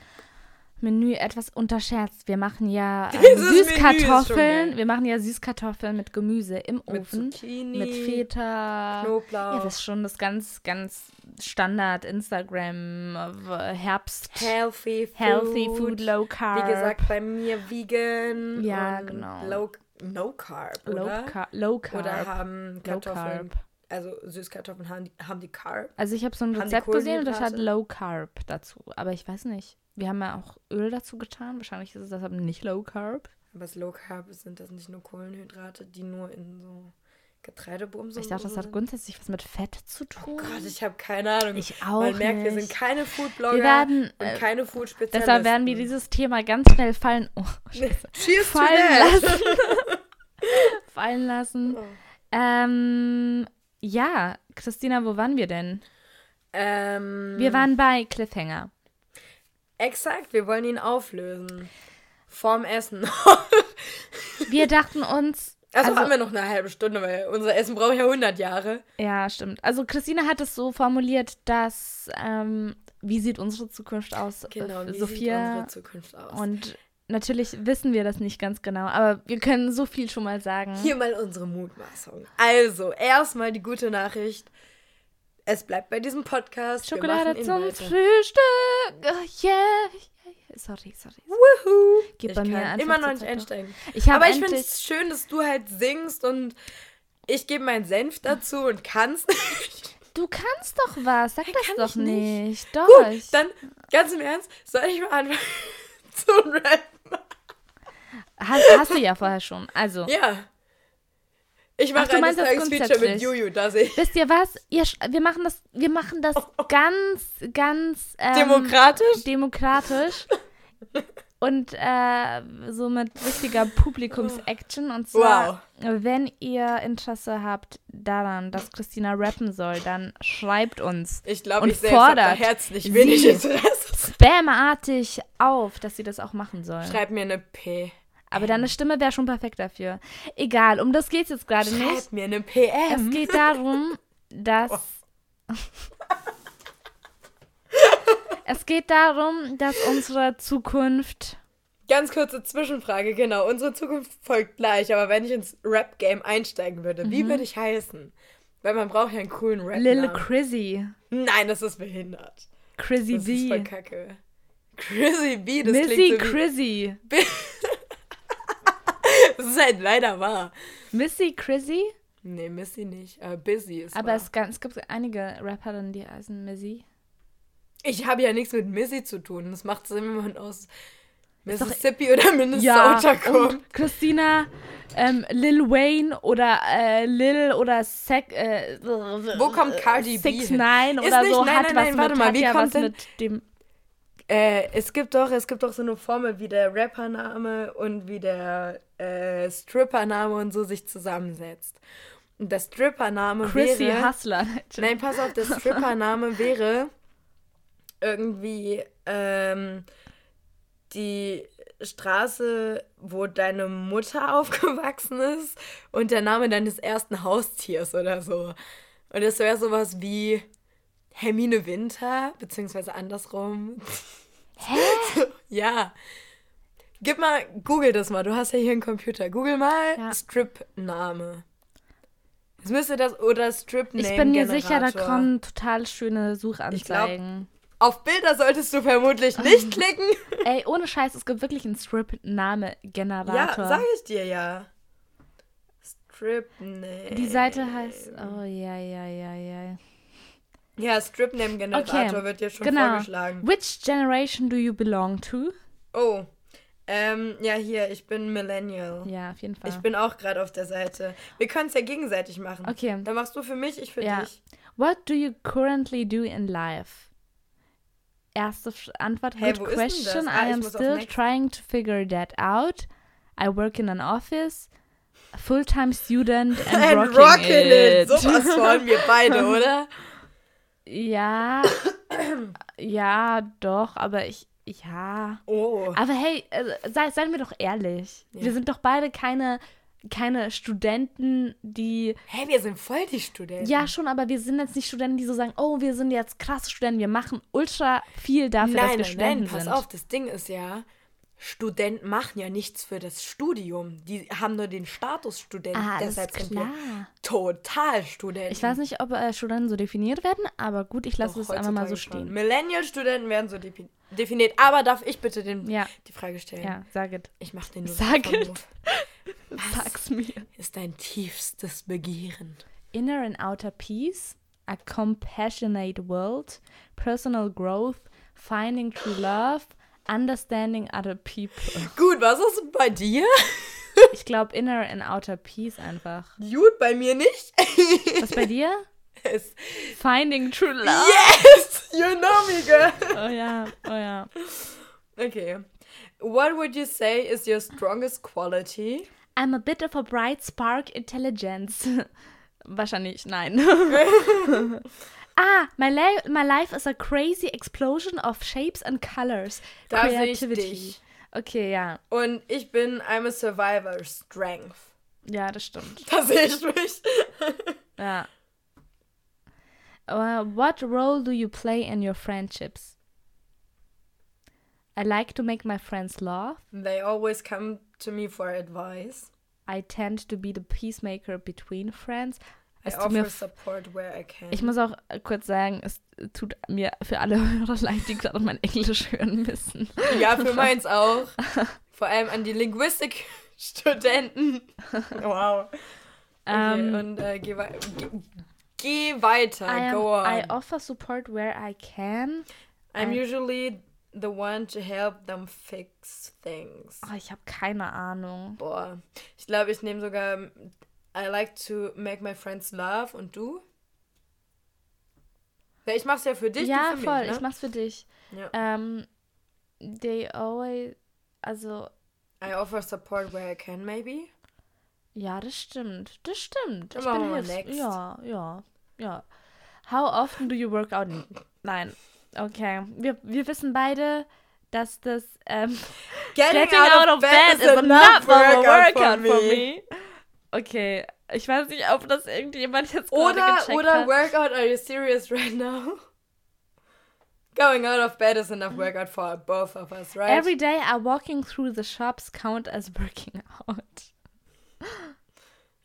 Menü etwas unterschätzt. Wir machen ja ähm, Süßkartoffeln. Wir machen ja Süßkartoffeln mit Gemüse im Mit Ofen. Zucchini, Mit Feta. Knoblauch. Ja, das ist schon das ganz, ganz Standard Instagram äh, Herbst. Healthy Food. Healthy Food, Low Carb. Wie gesagt, bei mir vegan. Ja, genau. Low, No Carb, Low, oder? Car Low Carb. Oder haben Low Kartoffeln, Carb. also Süßkartoffeln, haben die, haben die Carb? Also ich habe so ein Rezept gesehen und das hat? Low Carb dazu. Aber ich weiß nicht. Wir haben ja auch Öl dazu getan. Wahrscheinlich ist es deshalb nicht Low Carb. Aber das Low Carb sind das nicht nur Kohlenhydrate, die nur in so Getreidebumsen Ich dachte, das hat grundsätzlich was mit Fett zu tun. Oh Gott, ich habe keine Ahnung. Ich auch Man merkt, wir nicht. sind keine Foodblogger Wir werden, und äh, keine Food-Spezialisten. Deshalb werden wir dieses Thema ganz schnell fallen, oh, scheiße, Cheers to fallen that. lassen. fallen lassen. Oh. Ähm, ja, Christina, wo waren wir denn? Ähm, Wir waren bei Cliffhanger. Exakt, wir wollen ihn auflösen. Vorm Essen. Wir dachten uns, Also, Also- haben wir noch eine halbe Stunde, weil unser Essen braucht ja 100 Jahre. ja, stimmt. Also Christina hat es so formuliert, dass, ähm, wie sieht unsere Zukunft aus? Genau, äh, wie sieht Sophia unsere Zukunft aus? Und natürlich wissen wir das nicht ganz genau, aber wir können so viel schon mal sagen. Hier mal unsere Mutmaßung. Also, erstmal die gute Nachricht. Es bleibt bei diesem Podcast. Schokolade zum. Frühstück. Oh, yeah. Sorry, sorry. Wuhu. Geht ich bei mir kann immer noch nicht einsteigen. Ich habe Aber ich finde es schön, dass du halt singst und ich gebe meinen Senf dazu und kannst nicht. Du kannst doch was. Sag das kann doch ich nicht. nicht. Doch. Gut, dann ganz im Ernst, soll ich mal anfangen zu rappen? Hast, hast du ja vorher schon. Also, Ja. Ich Ach, mache das Tages Feature mit? Juju, da sehe ich. wisst ihr was? Ihr, wir machen das, wir machen das ganz, ganz ähm, Demokratisch? demokratisch und äh, so mit richtiger Publikums-Action. Und zwar, wenn ihr Interesse habt daran, dass Christina rappen soll, dann schreibt uns Ich glaube, ich selbst habe herzlich wenig Interesse. spamartig auf, dass sie das auch machen soll. Schreib mir eine P. Aber deine Stimme wäre schon perfekt dafür. Egal, um das geht es jetzt gerade nicht. Schreib mir eine PM. Es geht darum, dass. es geht darum, dass unsere Zukunft. Ganz kurze Zwischenfrage, genau. Unsere Zukunft folgt gleich, aber wenn ich ins Rap-Game einsteigen würde, wie würde ich heißen? Weil man braucht ja einen coolen rap Mhm. Lil Crizzy. Nein, das ist behindert. Crizzy Das ist voll B. kacke. Chrissy B, das Missy klingt so wie... Crizzy. Das ist halt leider wahr. Missy Crizzy? Nee, Missy nicht. Aber Busy ist Aber wahr. es, es gibt einige Rapperinnen, die heißen Missy. Ich habe ja nichts mit Missy zu tun. Das macht Sinn, wenn man aus doch- Mississippi oder Minnesota kommt. und Christina, ähm, Lil Wayne oder äh, Lil oder Sec, äh, Wo kommt Cardi B Six? Nine oder nicht- so nein, hat nein, was nein, warte mit, mal, hat wie ja kommt denn- mit dem Äh, es gibt doch, es gibt doch so eine Formel, wie der Rappername und wie der äh, Strippername und so sich zusammensetzt. Und der Strippername Chrissy wäre. Hustler. Nein, pass auf, der Strippername wäre irgendwie ähm, die Straße, wo deine Mutter aufgewachsen ist und der Name deines ersten Haustiers oder so. Und das wäre sowas wie Hermine Winter, beziehungsweise andersrum. Hä? Ja. Gib mal, google das mal, du hast ja hier einen Computer. Google mal Ja. Strip-Name. Es müsste das oder strip name Ich bin mir sicher, da kommen total schöne Suchanzeigen. Auf Bilder solltest du vermutlich nicht klicken. Ey, ohne Scheiß, es gibt wirklich einen Ja, Strip-Name-Generator. sag ich dir ja. Strip-Name. Die Seite heißt. Oh, ja, ja, ja, ja. Ja, Strip-Name-Generator Okay, wird dir schon genau. vorgeschlagen. Which generation do you belong to? Oh. Ähm, ja, hier, ich bin Millennial. Ja, auf jeden Fall. Ich bin auch gerade auf der Seite. Wir können es ja gegenseitig machen. Okay. Dann machst du für mich, ich für Ja. dich. What do you currently do in life? Erste Antwort, Hä, good question. Ah, I am still trying to figure that out. I work in an office, full-time student and, And rocking, rockin' it. it. Sowas wollen wir beide, oder? Ja, ja, doch, aber ich, ja. Oh. Aber hey, äh, sei, seien wir doch ehrlich. Ja. Wir sind doch beide keine, keine Studenten, die Hä, wir sind voll die Studenten. Ja, schon, aber wir sind jetzt nicht Studenten, die so sagen, oh, wir sind jetzt krasse Studenten, wir machen ultra viel dafür, dass nein, wir nein, Studenten nein, pass sind. auf, das Ding ist ja, Studenten machen ja nichts für das Studium. Die haben nur den Status Student. Ah, Deshalb sind klar. wir total Studenten. Ich weiß nicht, ob äh, Studenten so definiert werden, aber gut, ich lasse es einfach mal so stehen. Millennial-Studenten werden so defi- definiert. Aber darf ich bitte den, Ja. die Frage stellen? Ja, sag it. Ich mach den nur Sag it. Sag's mir. Ist dein tiefstes Begehren. Inner and outer peace, a compassionate world, personal growth, finding true love, understanding other people. Gut, was ist bei dir? Ich glaube inner and outer peace einfach. Gut, bei mir nicht. Was bei dir? yes. Finding true love. yes! You know me, girl. Oh ja, oh ja. Okay. What would you say is your strongest quality? I'm a bit of a bright spark intelligence. Wahrscheinlich nein. ah, my, li my life is a crazy explosion of shapes and colors. Da sehe ich dich. Okay, ja. Und ich bin I'm a survivor strength. Ja, das stimmt. Da sehe ich mich. ja. Uh, what role do you play in your friendships? I like to make my friends laugh. They always come to me for advice. I tend to be the peacemaker between friends. I offer support where I can. Ich muss auch kurz sagen, es tut mir für alle Hörer leid, die gerade mein Englisch hören müssen. Ja, für meins auch. Vor allem an die Linguistik-Studenten. Wow. Okay, um, und äh, geh, wei geh, geh, weiter. I Go am, on. I offer support where I can. I'm I, usually the one to help them fix things. Oh, ich habe keine Ahnung. Boah. Ich glaube, ich nehme sogar I like to make my friends laugh und du? Ja, ich mach's ja für dich. Ja, für voll, mich, ne? ich mach's für dich. Ja. Ähm, they always, also. I offer support where I can, maybe. Ja, das stimmt. Das stimmt. Ich bin hilfs next. Ja, ja, ja. How often do you work out? Nein. Okay. Wir, wir wissen beide, dass das ähm, Getting, getting out, of bed, is enough workout, workout for, for me. Okay, ich weiß nicht, ob das irgendjemand jetzt gerade Oder, gecheckt oder hat. workout, are you serious right now? Going out of bed is enough workout for both of us, right? Every day I walking through the shops count as working out.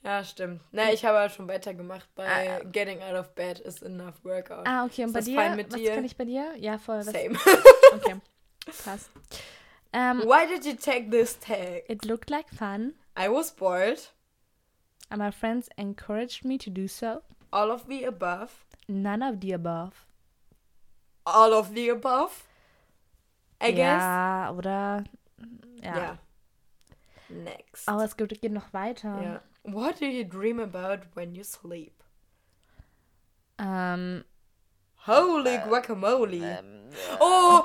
Ja, stimmt. Na, ich habe halt schon weitergemacht bei Getting out of bed is enough workout. Ah, okay, und Ist bei dir? mit was dir? kann ich bei dir? Ja, voll. Was, Same. Okay, passt. Um, Why did you take this tag? it looked like fun. I was bored. And my friends encouraged me to do so. All of the above. None of the above. All of the above. I guess. Ja, oder? Ja. Ja. Next. Aber es geht, geht noch weiter. Ja. What do you dream about when you sleep? Ähm, Holy Äh, guacamole. Ähm, äh. oh,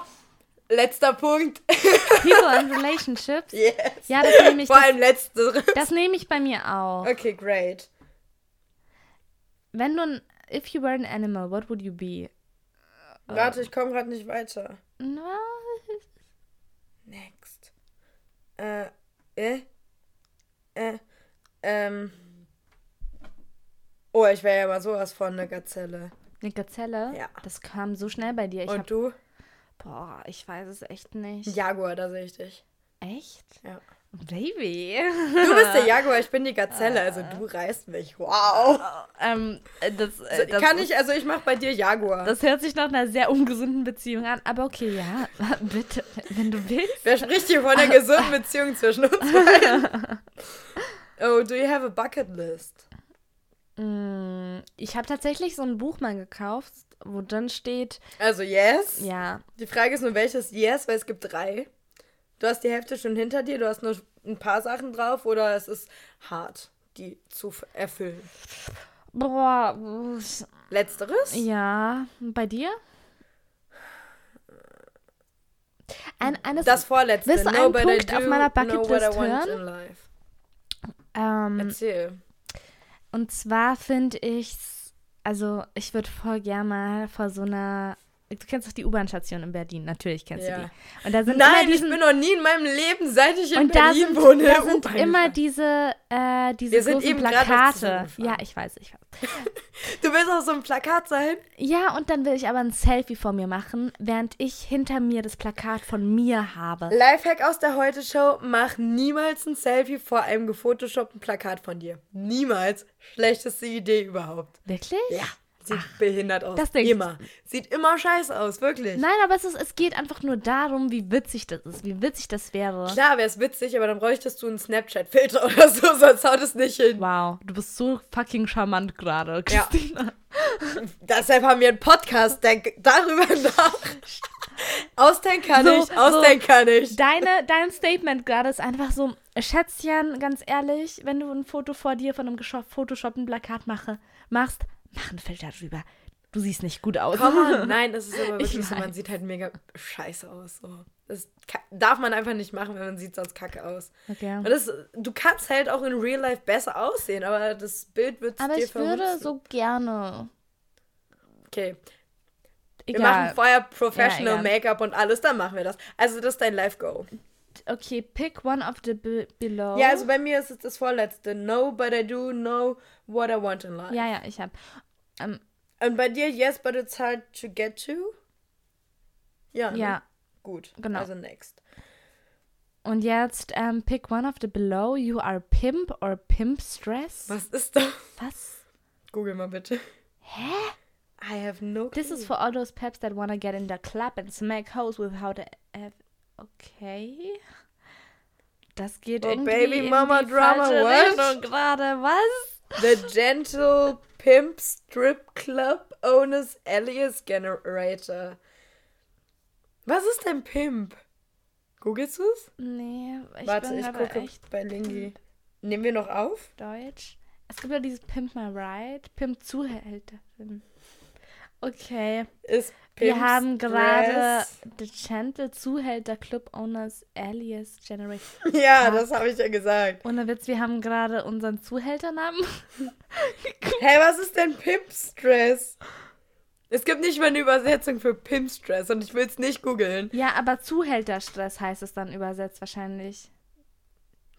letzter Punkt. people and relationships. yes. Ja, das nehme ich, Vor allem letzteres. das nehme ich bei mir auch. Okay, great. Wenn du ein, if you were an animal, what would you be? Warte, ich komme gerade nicht weiter. Na, Next. Äh, äh, äh, ähm. Oh, ich wäre ja mal sowas von eine Gazelle. eine Gazelle? Ja. Das kam so schnell bei dir. Ich Und du? Boah, ich weiß es echt nicht. Jaguar, da sehe ich dich. Echt? Ja. Baby. Du bist der Jaguar, ich bin die Gazelle, also du reißt mich. Wow. ähm, äh, das, äh, das, Kann ich, also ich mach bei dir Jaguar. Das hört sich nach einer sehr ungesunden Beziehung an. Aber okay, ja, bitte, wenn du willst. Wer spricht hier von einer gesunden Beziehung zwischen uns beiden? Oh, do you have a bucket list? Mm, Ich habe tatsächlich so ein Buch mal gekauft, wo drin steht, Also yes. ja, Die Frage ist nur, welches yes, weil es gibt drei. Du hast die Hälfte schon hinter dir, du hast nur ein paar Sachen drauf oder es ist hart, die zu erfüllen. boah, Letzteres? ja, bei dir? Ein, eines, Das vorletzte. Willst du einen no, I Punkt do auf meiner Bucketlist hören? ähm, Erzähl. Und zwar finde ich, also ich würde voll gerne mal vor so einer, du kennst doch die U-Bahn-Station in Berlin, natürlich kennst Ja. du die. Und da sind Nein, immer ich diesen, bin noch nie in meinem Leben, seit ich in Berlin sind, wohne. da sind immer diese, äh, diese Wir sind eben Plakate. Ja, ich weiß, ich weiß. Du willst auch so ein Plakat sein? Ja, und dann will ich aber ein Selfie von mir machen, während ich hinter mir das Plakat von mir habe. Lifehack aus der Heute-Show: Mach niemals ein Selfie vor einem gefotoshoppten Plakat von dir. Niemals. Schlechteste Idee überhaupt. Wirklich? Ja. Sieht behindert aus. das denk ich. immer. Sieht immer scheiße aus, wirklich. Nein, aber es, ist, es geht einfach nur darum, wie witzig das ist, wie witzig das wäre. Klar wäre es witzig, aber dann bräuchtest du einen Snapchat-Filter oder so, sonst haut es nicht hin. Wow, du bist so fucking charmant gerade, Ja. Christina. Deshalb haben wir einen Podcast, denk darüber nach. Ausdenken kann So, ich, ausdenken kann ich. Deine, dein Statement gerade ist einfach so, Schätzchen, ganz ehrlich, wenn du ein Foto vor dir von einem gescho- photoshoppten Plakat mache, machst, mach einen Filter drüber. Du siehst nicht gut aus. On, nein, das ist aber Ich wirklich so, man sieht halt mega scheiße aus. So. Das darf man einfach nicht machen, wenn man sieht sonst kacke aus. Okay. Und das, du kannst halt auch in Real Life besser aussehen, aber das Bild wird Aber dir ich würde so gerne. Okay, wir Egal. machen vorher Professional Ja. Make-up und alles, dann machen wir das. Also das ist dein Life-Go. Okay, pick one of the be below. Ja, also bei mir ist es das vorletzte. No, but I do know what I want in life. ja, ja, ich hab. Ähm, Und bei dir, yes, but it's hard to get to? Ja, ne? ja. Gut, genau. also next. Und jetzt ähm, pick one of the below. You are pimp or pimp stress. Was ist das? Was? Google mal bitte. Hä? I have no clue. This is for all those peps that wanna get in the club and smack hoes without a. a- Okay. Das geht Oh, irgendwie Baby in Mama die Drama, falsche what? Richtung gerade. Was? The Gentle Pimp Strip Club Owners Alias Generator. Was ist denn Pimp? Googelst du's? Nee, ich Warte, bin ich aber gucke echt bei Lingi. Nehmen wir noch auf? deutsch. Es gibt ja dieses Pimp My Ride, Pimp Zuhälterin. Okay. Ist Wir Pimp haben gerade? The Gentle Zuhälter Club Owners Alias Generation. Ja, das habe ich ja gesagt. Ohne Witz, wir haben gerade unseren Zuhälternamen. Hey, was ist denn Pimp Stress? Es gibt nicht mal eine Übersetzung für Pimp Stress und ich will es nicht googeln. Ja, aber Zuhälterstress heißt es dann übersetzt wahrscheinlich.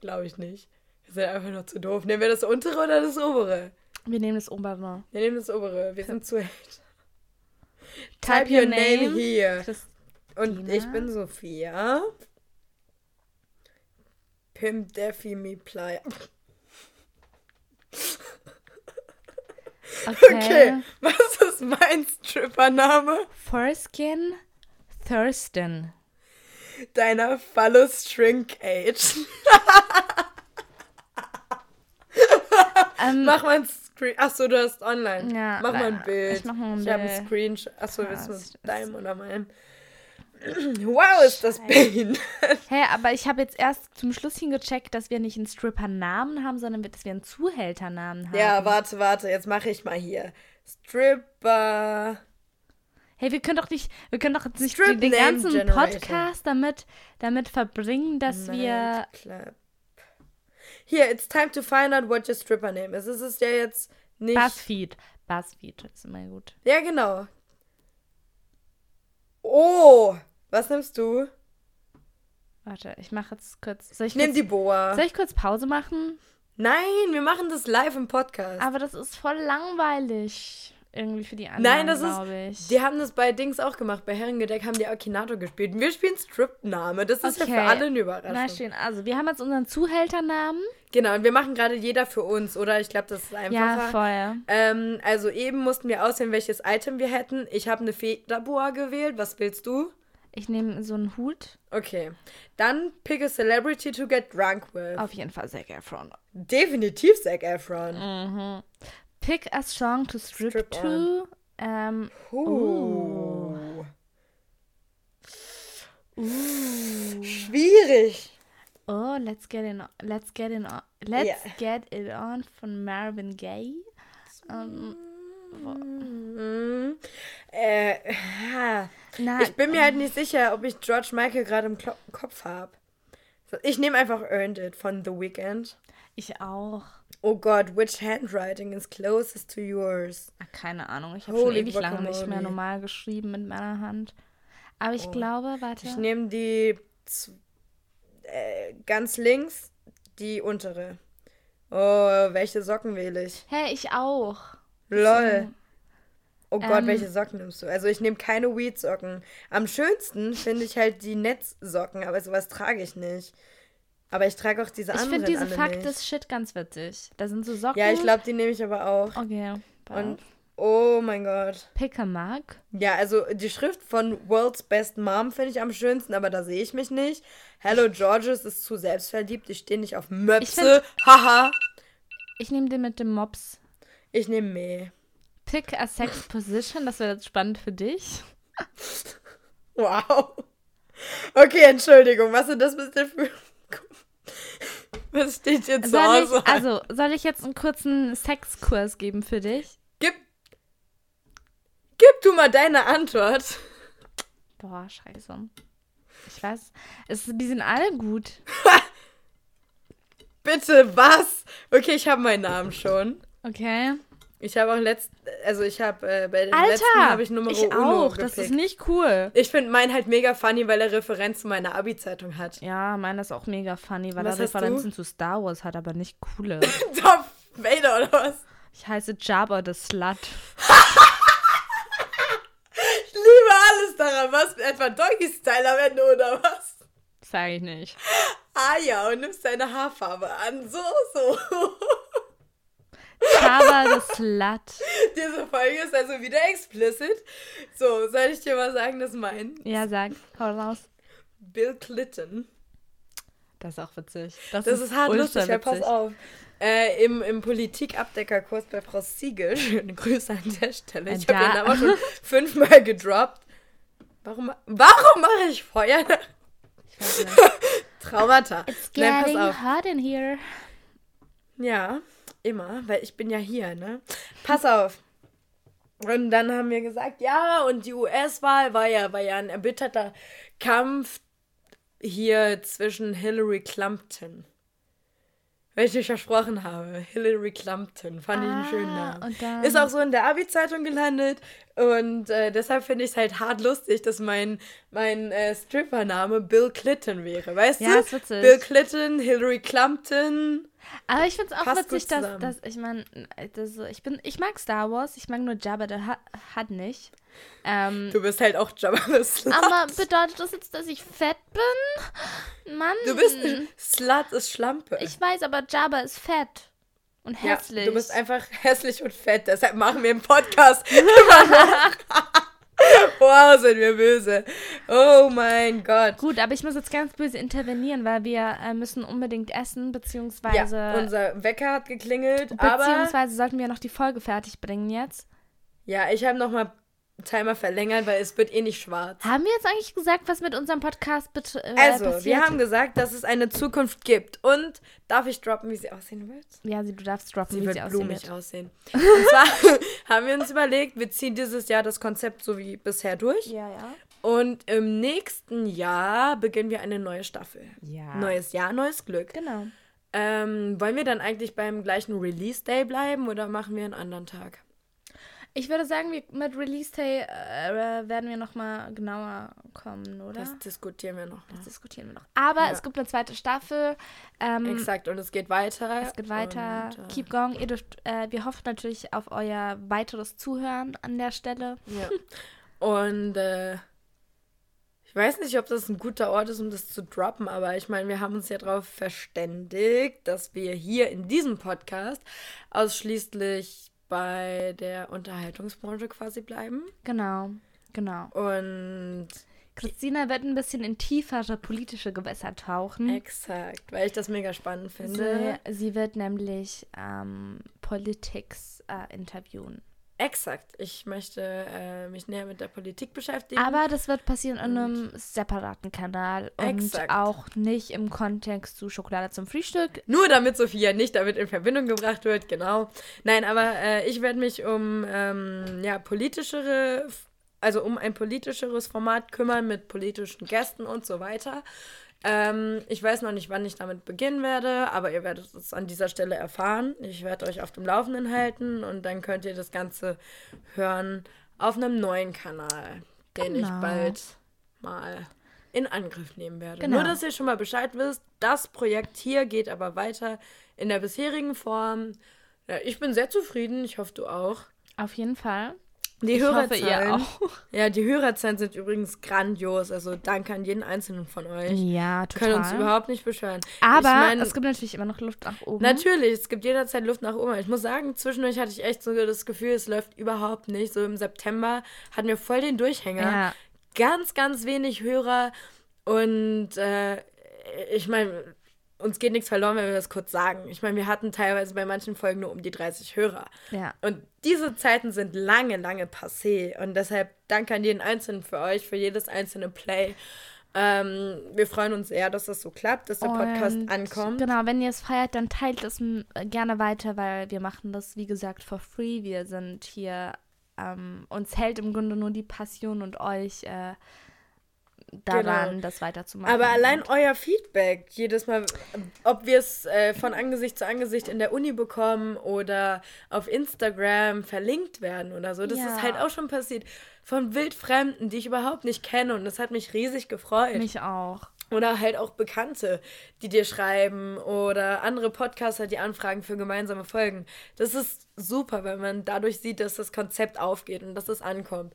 Glaube ich nicht. Wir sind einfach nur zu doof. Nehmen wir das untere oder das obere? Wir nehmen das obere. Wir nehmen das obere. Wir sind zu echt. Type your name here. Chris- Und ich bin Sophia. Pimp Defi Me Playa. Okay. Okay, was ist mein Strippername? Foreskin Thurston. Deiner Phallus Shrink Age. Ähm, Mach mal ein Screen. Achso, du hast online. Ja, mach mal ein Bild. ich mach mal ein Ich habe Bild. einen Screenshot. Achso, willst du deinem oder meinem? Wow, ist das behindert. Hä, aber ich habe jetzt erst zum Schluss hingecheckt, dass wir nicht einen Stripper-Namen haben, sondern dass wir einen Zuhälternamen haben. Ja, warte, warte. Jetzt mache ich mal hier. Stripper. Hey, wir können doch nicht, wir können doch jetzt nicht Strip den ganzen Generator. Podcast damit, damit verbringen, dass wir. Nightclub. Hier, it's time to find out what your stripper name is. Es ist ja jetzt nicht. Buzzfeed. Buzzfeed ist immer gut. Ja, genau. Oh, was nimmst du? Warte, ich mache jetzt kurz. Soll ich, nehme kurz, die Boa. soll ich kurz Pause machen? Nein, wir machen das live im Podcast. Aber das ist voll langweilig. Irgendwie für die anderen, Nein, das ist. ich. Die haben das bei Dings auch gemacht. Bei Herrengedeck haben die Akinator gespielt. Und wir spielen Strip-Name. Das ist ja Okay. für alle eine Na Überraschung. schön, also wir haben jetzt unseren Zuhälternamen. Genau, und wir machen gerade jeder für uns, oder? Ich glaube, das ist Ja, einfacher. voll. ähm, also eben mussten wir auswählen, welches Item wir hätten. Ich habe eine Federboa gewählt. Was willst du? Ich nehme so einen Hut. Okay. Dann pick a celebrity to get drunk with. Auf jeden Fall Zac Efron. Definitiv Zac Efron. Mhm. Pick a song to strip, Strip to. Ähm, Uh. uh. Schwierig. Oh, let's get it on. Let's get it on. Let's Ja. get it on von Marvin Gaye. Ähm, Mhm. Äh, na, ich bin mir halt nicht sicher, ob ich George Michael gerade im Klo Kopf habe. Ich nehme einfach Earned It von The Weeknd. ich auch. Oh Gott, which handwriting is closest to yours? Ah, keine Ahnung. Ich habe schon ewig lange nicht mehr normal geschrieben mit meiner Hand. Aber ich Oh. glaube, warte. Ich nehme die äh, ganz links, die untere. Oh, welche Socken wähle ich? Hä, ich auch. Lol. Oh Gott, Ähm, welche Socken nimmst du? Also ich nehme keine Weed-Socken. Am schönsten finde ich halt die Netzsocken, aber sowas trage ich nicht. Aber ich trage auch diese Ich anderen finde diese Fakt des Shit ganz witzig. Da sind so Socken. Ja, ich glaube, die nehme ich aber auch. Okay. Und Oh mein Gott. Pick a Mug? Ja, also die Schrift von World's Best Mom finde ich am schönsten, aber da sehe ich mich nicht. Hello Georges ist zu selbstverliebt. Ich stehe nicht auf Möpse. Haha. Ich nehme den mit dem Mops. Ich nehme Meh. Pick a sex position. Das wäre jetzt spannend für dich. Wow. Okay, Entschuldigung. Was ist das bitte für... Was steht jetzt so soll aus? ich, Also, soll ich jetzt einen kurzen Sexkurs geben für dich? Gib, gib du mal deine Antwort. Boah, scheiße. Ich weiß, es, die sind alle gut. Bitte, was? Okay, ich habe meinen Namen schon. Okay. Ich habe auch letzt, also ich habe äh, bei den Alter, letzten habe ich Nummer ich auch. Das ist gepickt. nicht cool. Ich finde meinen halt mega funny, weil er Referenz zu meiner Abi-Zeitung hat. Ja, meiner ist auch mega funny, weil Was er hast du? Referenzen zu Star Wars hat, aber nicht coole. Darth Vader oder was? Ich heiße Jabba the Slut. Ich liebe alles daran. Was? Etwa Doggy-Style am Ende oder was? Sag ich nicht. Ah ja, und nimmst deine Haarfarbe an. So, so. Jabba the Slut. Diese Folge ist also wieder explicit. So, soll ich dir mal sagen, das mein Ja, sag. Hau raus. Bill Clinton. Das ist auch witzig. Das ist hart ultra lustig, ja, pass witzig. auf. Äh, Im im Politikabdeckerkurs bei Frau Siegel, schöne Grüße an der Stelle. Ich habe den Namen schon fünfmal gedroppt. Warum, warum mache ich Feuer? Ich weiß nicht. Traumata. It's Nein, pass getting auf. hot in here. Ja, immer, weil ich bin ja hier, ne? Pass auf. Und dann haben wir gesagt, ja, und die US-Wahl war ja, war ja ein erbitterter Kampf hier zwischen Hillary Clumpton. Weil ich versprochen habe. Hillary Clumpton. Fand ich einen schönen Ah, Namen. und dann- Ist auch so in der Abi-Zeitung gelandet. Und äh, deshalb finde ich es halt hart lustig, dass mein, mein äh, Stripper-Name Bill Clinton wäre. Weißt Ja, du? Bill Clinton, Hillary Clumpton. Aber ich finde es auch Passt witzig, dass, dass ich meine, das, ich bin, ich mag Star Wars, ich mag nur Jabba the Hutt Hutt nicht. Ähm, Du bist halt auch Jabba the Slut. aber bedeutet das jetzt, dass ich fett bin? Mann. Du bist Slut ist Schlampe. Ich weiß, aber Jabba ist fett. Und ja, hässlich. du bist einfach hässlich und fett. Deshalb machen wir im Podcast. wow, sind wir böse. Oh mein Gott. Gut, aber ich muss jetzt ganz böse intervenieren, weil wir äh, müssen unbedingt essen, beziehungsweise, Ja, unser Wecker hat geklingelt, aber beziehungsweise sollten wir noch die Folge fertig bringen jetzt. ja, ich habe nochmal Timer verlängert, weil es wird eh nicht schwarz. Haben wir jetzt eigentlich gesagt, was mit unserem Podcast bet- äh, Also, passiert? wir haben gesagt, dass es eine Zukunft gibt. Und darf ich droppen, wie sie aussehen wird? ja, sie, du darfst droppen, Sie wie wird sie aussehen blumig wird. aussehen. Und zwar haben wir uns überlegt, wir ziehen dieses Jahr das Konzept so wie bisher durch. Ja, ja. Und im nächsten Jahr beginnen wir eine neue Staffel. Ja. Neues Jahr, neues Glück. Genau. Ähm, wollen wir dann eigentlich beim gleichen Release-Day bleiben oder machen wir einen anderen Tag? Ich würde sagen, wir, mit Release Day äh, werden wir nochmal genauer kommen, oder? Das diskutieren wir noch. Das Mal. diskutieren wir noch. Aber Ja. es gibt eine zweite Staffel. Ähm, Exakt, und es geht weiter. Es geht weiter. Und, äh, Keep going. Ihr dürft, äh, wir hoffen natürlich auf euer weiteres Zuhören an der Stelle. Ja. Und äh, ich weiß nicht, ob das ein guter Ort ist, um das zu droppen, aber ich meine, wir haben uns ja darauf verständigt, dass wir hier in diesem Podcast ausschließlich bei der Unterhaltungsbranche quasi bleiben. Genau. Genau. Und Christina wird ein bisschen in tiefere politische Gewässer tauchen. exakt, weil ich das mega spannend finde. Sie, sie wird nämlich ähm, Politics äh, interviewen. Exakt, ich möchte äh, mich näher mit der Politik beschäftigen. Aber das wird passieren in einem separaten Kanal und Exakt. auch nicht im Kontext zu Schokolade zum Frühstück. Nur damit Sophia nicht damit in Verbindung gebracht wird, genau. Nein, aber äh, ich werde mich um ähm, ja, politischere, also um ein politischeres Format kümmern mit politischen Gästen und so weiter. Ähm, ich weiß noch nicht, wann ich damit beginnen werde, aber ihr werdet es an dieser Stelle erfahren. Ich werde euch auf dem Laufenden halten und dann könnt ihr das Ganze hören auf einem neuen Kanal, den ich Genau. bald mal in Angriff nehmen werde. Genau. Nur, dass ihr schon mal Bescheid wisst, das Projekt hier geht aber weiter in der bisherigen Form. Ja, ich bin sehr zufrieden, ich hoffe, du auch. Auf jeden Fall. Die Ich hoffe, ihr Hörerzahlen. auch. Ja, die Hörerzahlen sind übrigens grandios. Also danke an jeden einzelnen von euch. Ja, Wir können uns überhaupt nicht beschweren. Aber ich mein, es gibt natürlich immer noch Luft nach oben. Natürlich, es gibt jederzeit Luft nach oben. Ich muss sagen, zwischendurch hatte ich echt so das Gefühl, es läuft überhaupt nicht. So im September hatten wir voll den Durchhänger. Ja. Ganz, ganz wenig Hörer. Und äh, ich meine, uns geht nichts verloren, wenn wir das kurz sagen. Ich meine, wir hatten teilweise bei manchen Folgen nur um die 30 Hörer. Ja. Und diese Zeiten sind lange, lange passé. Und deshalb danke an jeden Einzelnen für euch, für jedes einzelne Play. Ähm, wir freuen uns sehr, dass das so klappt, dass der Podcast Und ankommt. Genau, wenn ihr es feiert, dann teilt es gerne weiter, weil wir machen das, wie gesagt, for free. Wir sind hier, ähm, uns hält im Grunde nur die Passion und euch äh, daran, Genau. das weiterzumachen. Aber allein Und- euer Feedback, jedes Mal, ob wir es äh, von Angesicht zu Angesicht in der Uni bekommen oder auf Instagram verlinkt werden oder so, das Ja. ist halt auch schon passiert von Wildfremden, die ich überhaupt nicht kenne und das hat mich riesig gefreut. mich auch. Oder halt auch Bekannte, die dir schreiben oder andere Podcaster, die anfragen für gemeinsame Folgen. Das ist super, weil man dadurch sieht, dass das Konzept aufgeht und dass es ankommt.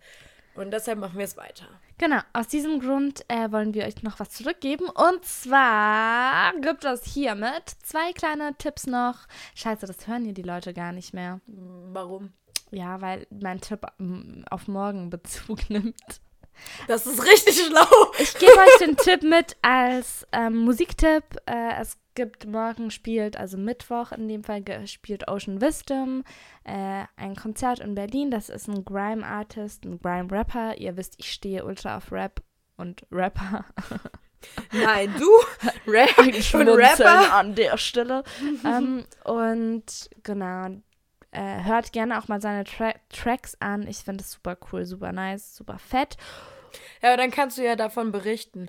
Und deshalb machen wir es weiter. Genau, aus diesem Grund äh, wollen wir euch noch was zurückgeben. Und zwar gibt es hiermit zwei kleine Tipps noch. Scheiße, das hören hier die Leute gar nicht mehr. Warum? Ja, weil mein Tipp mm, auf morgen Bezug nimmt. Das ist richtig schlau. Ich gebe euch den Tipp mit als ähm, Musiktipp. Äh, es gibt morgen spielt, also Mittwoch in dem Fall, spielt Ocean Wisdom äh, ein Konzert in Berlin. Das ist ein Grime-Artist, ein Grime-Rapper. Ihr wisst, ich stehe ultra auf Rap und Rapper. Nein, du, Rap und Schmunzeln Rapper. an der Stelle. ähm, und genau, äh, hört gerne auch mal seine Tra Tracks an. Ich finde es super cool, super nice, super fett. Ja, aber dann kannst du ja davon berichten.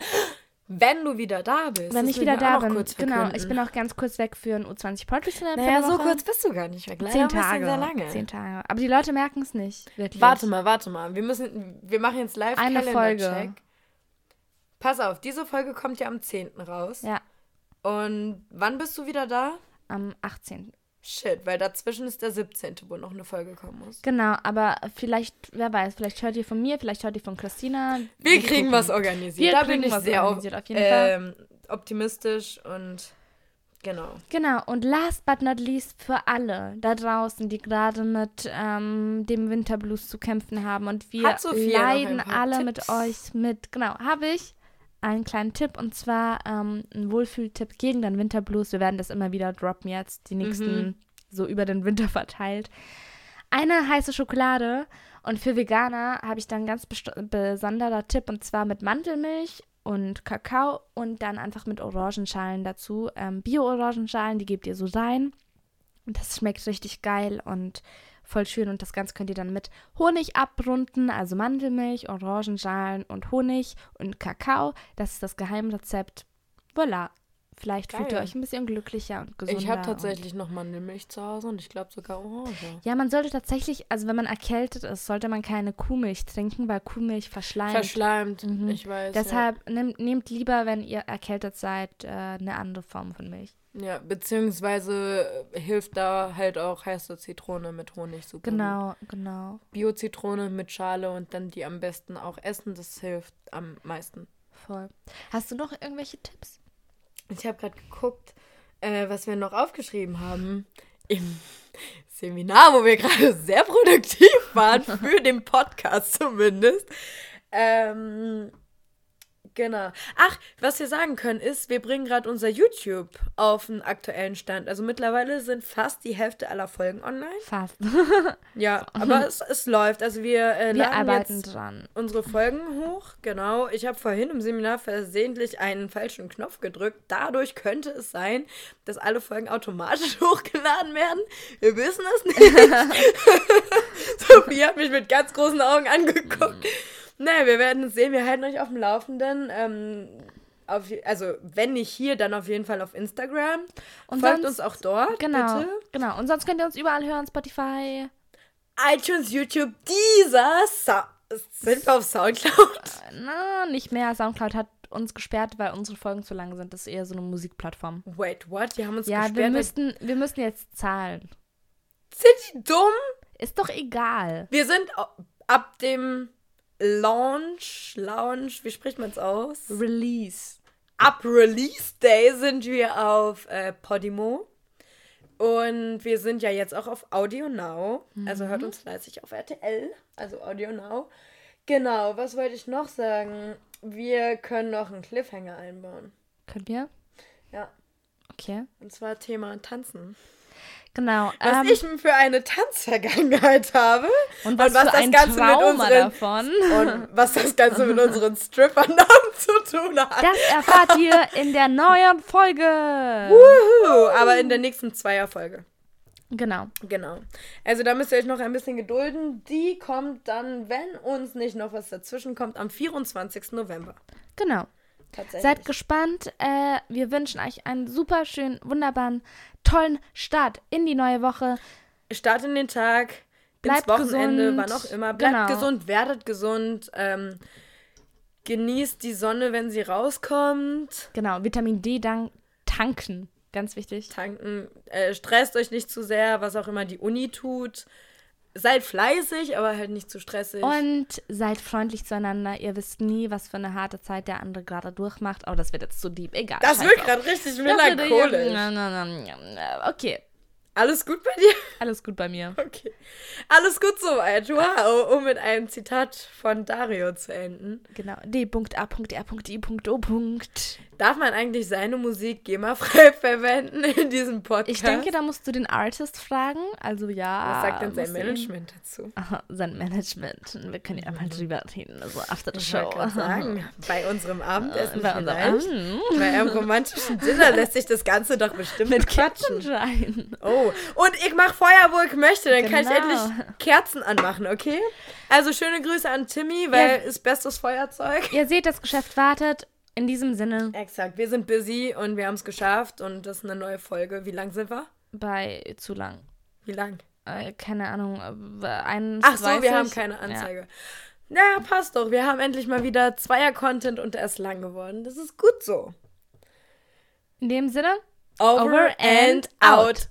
Wenn du wieder da bist. Wenn das ich wieder da bin, genau, ich bin auch ganz kurz weg für ein U20 Poetry Slam. Naja, so kurz bist du gar nicht weg. Leider Zehn Tage. Sehr lange. Zehn Tage. Aber die Leute merken es nicht, wirklich. Warte mal, warte mal. Wir müssen, wir machen jetzt live Eine Kalendercheck. Pass auf, diese Folge kommt ja am 10. raus. Ja, Und wann bist du wieder da? am 18. Shit, weil dazwischen ist der 17., wo noch eine Folge kommen muss. Genau, aber vielleicht, wer weiß, vielleicht hört ihr von mir, vielleicht hört ihr von Christina. Wir kriegen gucken. was organisiert. Wir da kriegen bin ich sehr organisiert, auf jeden Fall. ähm, optimistisch und genau. Genau, und last but not least für alle da draußen, die gerade mit ähm, dem Winterblues zu kämpfen haben. Und wir leiden alle Tipps? mit euch mit. Genau, habe ich einen kleinen Tipp und zwar ähm, ein Wohlfühltipp gegen den Winterblues. Wir werden das immer wieder droppen jetzt, die nächsten Mhm. so über den Winter verteilt. Eine heiße Schokolade und für Veganer habe ich dann ganz besonderer Tipp und zwar mit Mandelmilch und Kakao und dann einfach mit Orangenschalen dazu. Ähm, Bio-Orangenschalen, die gebt ihr so rein. Und das schmeckt richtig geil und voll schön. Und das Ganze könnt ihr dann mit Honig abrunden, also Mandelmilch, Orangenschalen und Honig und Kakao. Das ist das Geheimrezept. Voilà. Vielleicht fühlt ihr Geil. euch ein bisschen glücklicher und gesünder. Ich habe tatsächlich noch Mandelmilch zu Hause und ich glaube sogar Orange. Ja, man sollte tatsächlich, also wenn man erkältet ist, sollte man keine Kuhmilch trinken, weil Kuhmilch verschleimt. Verschleimt, Mhm. ich weiß. Deshalb nehmt, nehmt lieber, wenn ihr erkältet seid, äh, eine andere Form von Milch. Ja, beziehungsweise äh, hilft da halt auch heiße Zitrone mit Honig super. gut. Genau, genau. Bio-Zitrone mit Schale und dann die am besten auch essen, das hilft am meisten. Voll. Hast du noch irgendwelche Tipps? Ich habe gerade geguckt, äh, was wir noch aufgeschrieben haben im Seminar, wo wir gerade sehr produktiv waren, für den Podcast zumindest. Ähm, genau. Ach, was wir sagen können ist, wir bringen gerade unser YouTube auf einen aktuellen Stand. Also mittlerweile sind fast die Hälfte aller Folgen online. Fast. Ja, aber es, es läuft. Also wir, äh, Wir laden arbeiten jetzt dran. unsere Folgen hoch. Genau. Ich habe vorhin im Seminar versehentlich einen falschen Knopf gedrückt. Dadurch könnte es sein, dass alle Folgen automatisch hochgeladen werden. Wir wissen es nicht. Sophie hat mich mit ganz großen Augen angeguckt. Naja, wir werden es sehen. Wir halten euch auf dem Laufenden. Ähm, auf, also, wenn nicht hier, dann auf jeden Fall auf Instagram. Und Folgt sonst- uns auch dort, Genau, bitte. genau. Und sonst könnt ihr uns überall hören, Spotify. iTunes, YouTube, dieser Sa sind wir auf Soundcloud. Na, nicht mehr. Soundcloud hat uns gesperrt, weil unsere Folgen zu lang sind. Das ist eher so eine Musikplattform. Wait, what? Die haben uns Ja, wir gesperrt. müssten, wir müssen jetzt zahlen. Sind die dumm? Ist doch egal. Wir sind ab dem Launch, Launch, wie spricht man es aus? Release. Ab Release Day sind wir auf äh, Podimo. Und wir sind ja jetzt auch auf Audio Now. Also hört uns fleißig auf RTL, also Audio Now. Genau, was wollte ich noch sagen? Wir können noch einen Cliffhanger einbauen. Könnt ihr? Ja. Okay. Und zwar Thema Tanzen. Genau. Was ähm, ich für eine Tanzvergangenheit habe. und was, für ein Trauma davon. und was das Ganze mit unseren Strippernamen zu tun hat. Das erfahrt ihr in der neuen Folge. Wuhu, aber in der nächsten Zweierfolge. Genau. Genau. Also da müsst ihr euch noch ein bisschen gedulden. Die kommt dann, wenn uns nicht noch was dazwischen kommt, am 24. November. Genau. Tatsächlich. Seid gespannt. Äh, wir wünschen euch einen super schönen, wunderbaren, tollen Start in die neue Woche. Start in den Tag, Bleibt ins Wochenende, gesund. wann auch immer. Bleibt Genau. gesund, werdet gesund. Ähm, genießt die Sonne, wenn sie rauskommt. Genau. Vitamin D dank tanken. Ganz wichtig. Tanken. Äh, stresst euch nicht zu sehr, was auch immer die Uni tut. Seid fleißig, aber halt nicht zu stressig. Und seid freundlich zueinander. Ihr wisst nie, was für eine harte Zeit der andere gerade durchmacht. Oh, das wird jetzt zu deep. Egal. das scheiß wird gerade richtig melancholisch. Okay. Alles gut bei dir? Alles gut bei mir. Okay. Alles gut soweit. Wow, um mit einem Zitat von Dario zu enden. Genau. D.A.R.I.O. Darf man eigentlich seine Musik GEMA-frei verwenden in diesem Podcast? Ich denke, da musst du den Artist fragen. Also ja. Was sagt denn sein Management dazu? Aha, sein Management. Wir können ja mal drüber reden. Also after the show. sagen, bei unserem Abendessen Bei unserem vielleicht. Bei einem romantischen Dinner lässt sich das Ganze doch bestimmt Mit quatschen. Kerzenschein. Oh, und ich mache Feuer, wo ich möchte. Dann kann ich Genau. endlich Kerzen anmachen, okay? Also schöne Grüße an Timmy, weil Ja. ist bestes Feuerzeug. Ihr seht, das Geschäft wartet. In diesem Sinne Exakt, wir sind busy und wir haben es geschafft und das ist eine neue Folge. Wie lang sind wir? bei zu lang. Wie lang? Äh, keine Ahnung. Äh, 21. Ach so, wir haben keine Anzeige. Naja, passt doch. Wir haben endlich mal wieder Zweier-Content und er ist lang geworden. Das ist gut so. In dem Sinne. Over, Over and and out. out.